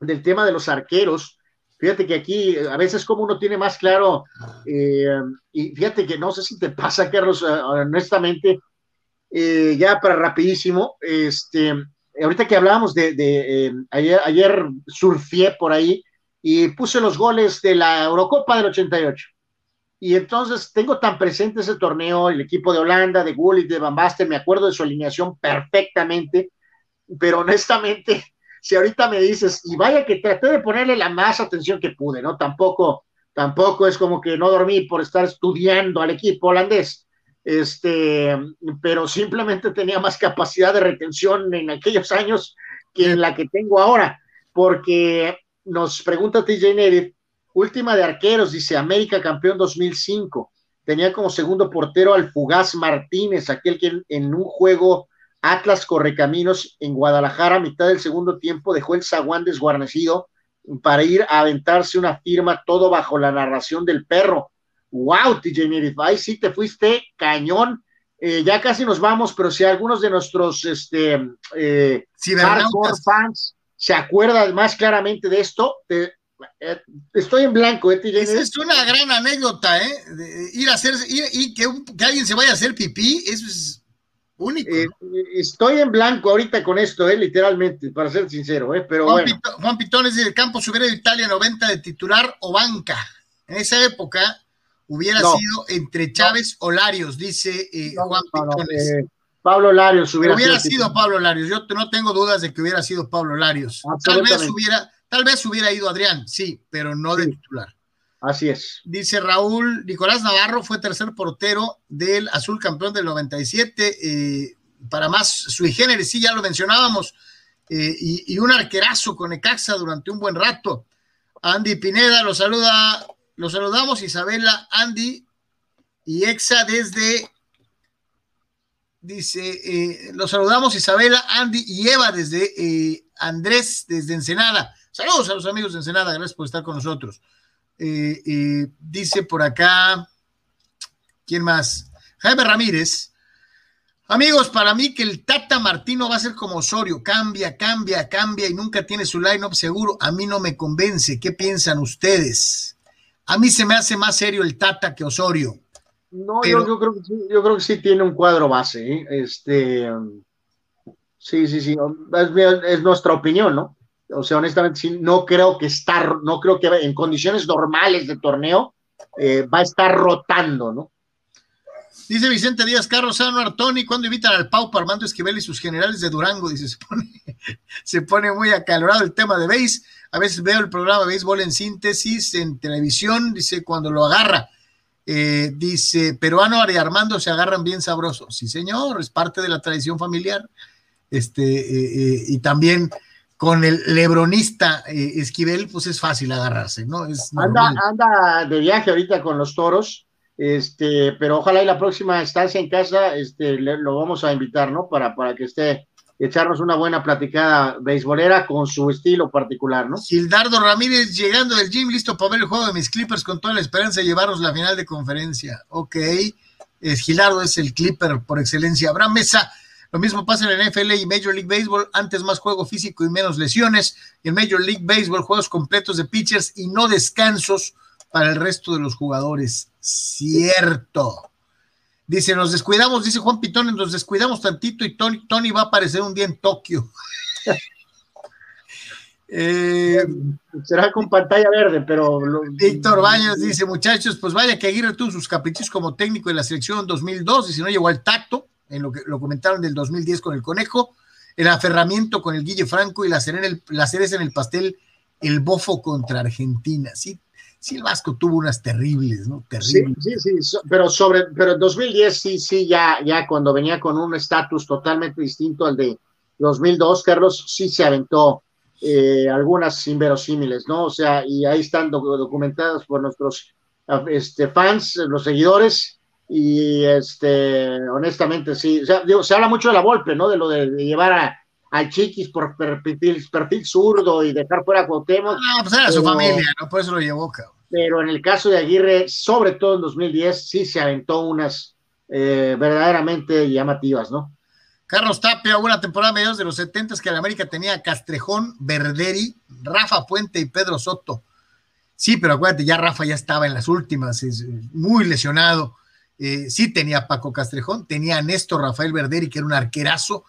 del tema de los arqueros. Fíjate que aquí a veces como uno tiene más claro, eh, y fíjate que no sé si te pasa, Carlos, honestamente, ya para rapidísimo, este, ahorita que hablábamos de, ayer, ayer surfié por ahí y puse los goles de la Eurocopa del 88. Y entonces tengo tan presente ese torneo, el equipo de Holanda, de Gullit, de Van Basten, me acuerdo de su alineación perfectamente, pero honestamente, si ahorita me dices, y vaya que traté de ponerle la más atención que pude, ¿no? Tampoco, tampoco es como que no dormí por estar estudiando al equipo holandés, este, pero simplemente tenía más capacidad de retención en aquellos años que en la que tengo ahora, porque nos pregunta TJ Última de arqueros, dice América campeón 2005. Tenía como segundo portero al Fugaz Martínez, aquel que en, un juego Atlas Correcaminos en Guadalajara, a mitad del segundo tiempo, dejó el zaguán desguarnecido para ir a aventarse una firma, todo bajo la narración del perro. ¡Wow, TJ Nerif! Ahí sí te fuiste cañón. Eh, ya casi nos vamos, pero si algunos de nuestros este, eh, fans se acuerda más claramente de esto. Eh, estoy en blanco, ¿eh, Esa es una gran anécdota, ¿eh? ir a hacer, y que, alguien se vaya a hacer pipí, eso es único. Eh, estoy en blanco ahorita con esto, ¿eh? literalmente, para ser sincero, ¿eh? pero Juan bueno. Juan Pitón es del campo, si hubiera Italia 90 de titular o banca. En esa época hubiera sido entre Chávez o Larios, dice Juan Pitones. Pablo Larios hubiera, hubiera sido, Pablo Larios. Yo no tengo dudas de que hubiera sido Pablo Larios. Tal vez hubiera, tal vez hubiera ido Adrián, sí, pero no de titular. Así es. Dice Raúl, Nicolás Navarro fue tercer portero del Azul campeón del 97. Eh, para más sui generis, sí, ya lo mencionábamos. Eh, y, y, un arquerazo con Ecaxa durante un buen rato. Andy Pineda lo saluda, lo saludamos, Isabela, Andy y Exa desde dice, eh, los saludamos Isabela, Andy y Eva desde eh, Andrés, desde Ensenada. Saludos a los amigos de Ensenada, gracias por estar con nosotros. Eh, dice por acá, ¿quién más? Jaime Ramírez. Amigos, para mí que el Tata Martino va a ser como Osorio, cambia, cambia, cambia y nunca tiene su line-up seguro. A mí no me convence. ¿Qué piensan ustedes? A mí se me hace más serio el Tata que Osorio. No, yo, creo que sí, yo creo que sí tiene un cuadro base. ¿eh? Este, sí, sí, sí. Es, nuestra opinión, ¿no? O sea, honestamente, sí, no creo que estar, no creo que en condiciones normales de torneo eh, va a estar rotando, ¿no? Dice Vicente Díaz Carlos Sano Artoni, cuando invitan al Pau Armando Esquivel y sus generales de Durango, dice, se pone, se pone muy acalorado el tema de béis. A veces veo el programa béisbol en síntesis, en televisión, dice, cuando lo agarra eh, dice, peruano y Armando se agarran bien sabrosos. Sí, señor, es parte de la tradición familiar. Este, eh, y también con el lebronista Esquivel, pues es fácil agarrarse, ¿no? Es anda, anda de viaje ahorita con los toros, este, pero ojalá y la próxima estancia en casa, este, lo vamos a invitar, ¿no? Para, para que esté echarnos una buena platicada beisbolera con su estilo particular, ¿no? Gildardo Ramírez llegando del gym, listo para ver el juego de mis Clippers con toda la esperanza de llevarnos la final de conferencia. Ok, es, Gildardo es el Clipper por excelencia. Abraham Mesa, lo mismo pasa en el NFL y Major League Baseball, antes más juego físico y menos lesiones. Y en Major League Baseball, juegos completos de pitchers y no descansos para el resto de los jugadores. Cierto. Dice, nos descuidamos, dice Juan Pitón, nos descuidamos tantito y Tony, Tony va a aparecer un día en Tokio. Eh, será con pantalla verde, pero. Víctor Baños dice: Muchachos, pues vaya que Aguirre tuvo sus caprichos como técnico de la selección 2002 y si no llegó al tacto, en lo que lo comentaron del 2010 con el Conejo, el aferramiento con el Guille Franco y la, la cereza en el pastel, el bofo contra Argentina. Sí, sí el Vasco tuvo unas terribles, ¿no? Terribles. Sí, sí, sí, pero sobre, pero en 2010 sí, sí, ya, ya cuando venía con un estatus totalmente distinto al de 2002, Carlos sí se aventó eh, algunas inverosímiles, ¿no? O sea, y ahí están documentadas por nuestros este, fans, los seguidores, y este, honestamente sí, o sea, digo, se habla mucho de la golpe, ¿no? De lo de, llevar a, al Chiquis por perfil, perfil, zurdo y dejar fuera a Cuauhtémoc. Ah, pues era su familia, ¿no? Por eso lo llevó, cabrón pero en el caso de Aguirre, sobre todo en 2010, sí se aventó unas eh, verdaderamente llamativas, ¿no? Carlos Tapia, una temporada mediados de los 70 que la América tenía Castrejón, Verderi, Rafa Puente y Pedro Soto. Sí, pero acuérdate, ya Rafa ya estaba en las últimas, es muy lesionado. Eh, sí tenía Paco Castrejón, tenía a Néstor Rafael Verderi, que era un arquerazo,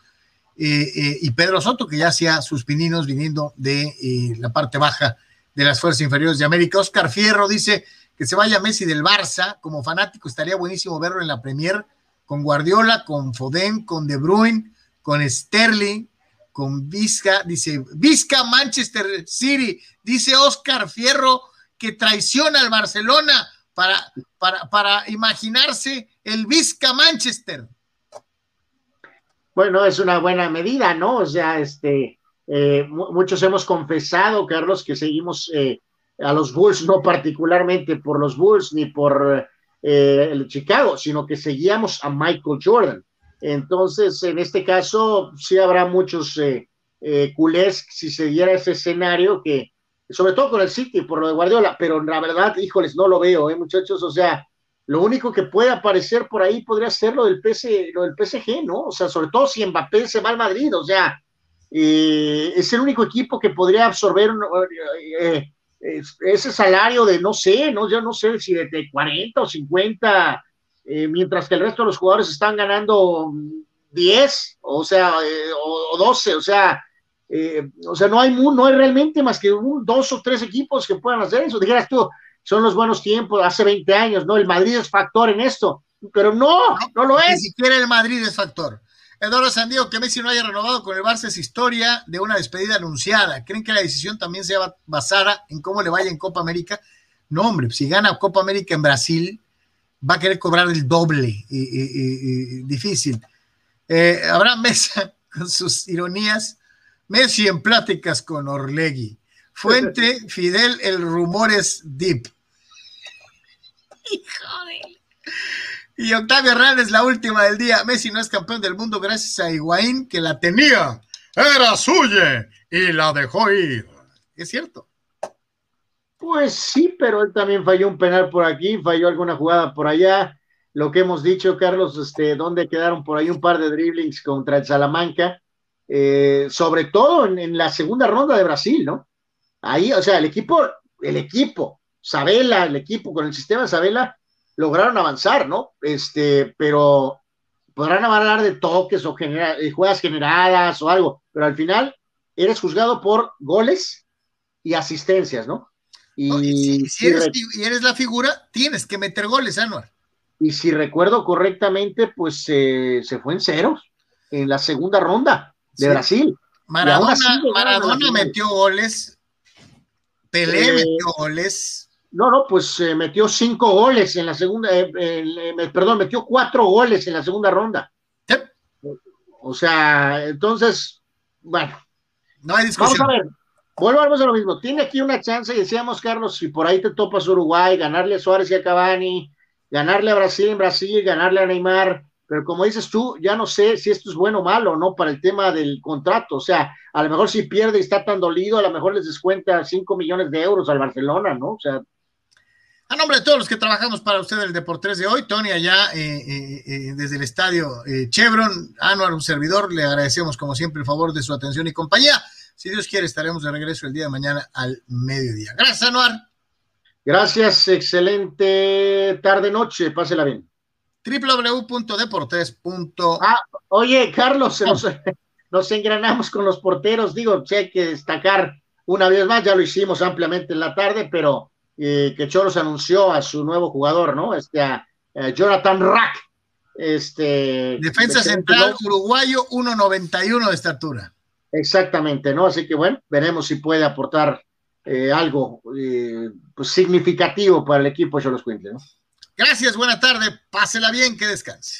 eh, y Pedro Soto, que ya hacía sus pininos viniendo de la parte baja de las fuerzas inferiores de América. Oscar Fierro dice que se vaya Messi del Barça. Como fanático estaría buenísimo verlo en la Premier con Guardiola, con Foden, con De Bruyne, con Sterling, con Vizca. Dice Vizca Manchester City. Dice Oscar Fierro que traiciona al Barcelona para, para, para imaginarse el Vizca Manchester. Bueno, es una buena medida, ¿no? O sea, este, eh, muchos hemos confesado, Carlos, que seguimos eh, a los Bulls, no particularmente por los Bulls ni por eh, el Chicago, sino que seguíamos a Michael Jordan. Entonces, en este caso, sí habrá muchos culés si se diera ese escenario que, sobre todo con el City, por lo de Guardiola, pero la verdad, híjoles, no lo veo, ¿eh, muchachos? O sea, lo único que puede aparecer por ahí podría ser lo del, lo del PSG, ¿no? O sea, sobre todo si Mbappé se va al Madrid, o sea, es el único equipo que podría absorber eh, ese salario de, no sé, no, yo no sé si de, 40 o 50, eh, mientras que el resto de los jugadores están ganando 10, o sea, eh, o, 12, o sea, o sea, no hay, no hay realmente más que dos o tres equipos que puedan hacer eso. Dijeras tú, son los buenos tiempos, hace 20 años, ¿no? El Madrid es factor en esto, pero no, no, lo es. Ni siquiera el Madrid es factor. Eduardo Sandiego, que Messi no haya renovado con el Barça es historia de una despedida anunciada. ¿Creen que la decisión también sea basada en cómo le vaya en Copa América? No, hombre, si gana Copa América en Brasil, va a querer cobrar el doble. Y, difícil. Eh, Abraham Mesa, con sus ironías. Messi en pláticas con Orlegui. Fuente, Fidel, el rumor es deep. Hijo de y Octavio Hernández, la última del día. Messi no es campeón del mundo gracias a Higuaín, que la tenía, era suya y la dejó ir. Es cierto. Pues sí, pero él también falló un penal por aquí, falló alguna jugada por allá. Lo que hemos dicho, Carlos, este, donde quedaron por ahí un par de dribblings contra el Salamanca, eh, sobre todo en, en, la segunda ronda de Brasil, ¿no? Ahí, o sea, el equipo, el equipo, Sabela, el equipo con el sistema de Sabela, lograron avanzar, ¿no? Este, pero podrán hablar de toques o genera, eh, jugadas generadas o algo, pero al final eres juzgado por goles y asistencias, ¿no? Y, si, eres, la figura, tienes que meter goles, Anuar. Y si recuerdo correctamente, pues se fue en ceros en la segunda ronda de Brasil. Maradona, metió goles, Pelé eh, metió goles, no, no, pues eh, metió cinco goles en la segunda, eh, eh, perdón, metió cuatro goles en la segunda ronda. O sea, entonces, bueno. No hay discusión. Vamos a ver, volvamos a lo mismo. Tiene aquí una chance, y decíamos, Carlos, si por ahí te topas Uruguay, ganarle a Suárez y a Cavani, ganarle a Brasil en Brasil, ganarle a Neymar, pero como dices tú, ya no sé si esto es bueno o malo, ¿no? Para el tema del contrato. O sea, a lo mejor si pierde y está tan dolido, a lo mejor les descuenta cinco millones de euros al Barcelona, ¿no? O sea, a nombre de todos los que trabajamos para usted el Deportes de hoy, Tony allá eh, eh, eh, desde el estadio Chevron, Anuar, un servidor, le agradecemos como siempre el favor de su atención y compañía. Si Dios quiere, estaremos de regreso el día de mañana al mediodía. Gracias, Anuar. Gracias, excelente tarde-noche, pásela bien. www.deportes. Ah, oye, Carlos, nos, nos engranamos con los porteros, digo, sé hay que destacar una vez más, ya lo hicimos ampliamente en la tarde, pero eh, que Choros anunció a su nuevo jugador, ¿no? Este, a, Jonathan Rack. Este, Defensa central uruguayo, 1.91 de estatura. Exactamente, ¿no? Así que bueno, veremos si puede aportar eh, algo eh, pues, significativo para el equipo de Cholos ¿no? Gracias, buena tarde, pásela bien, que descanse.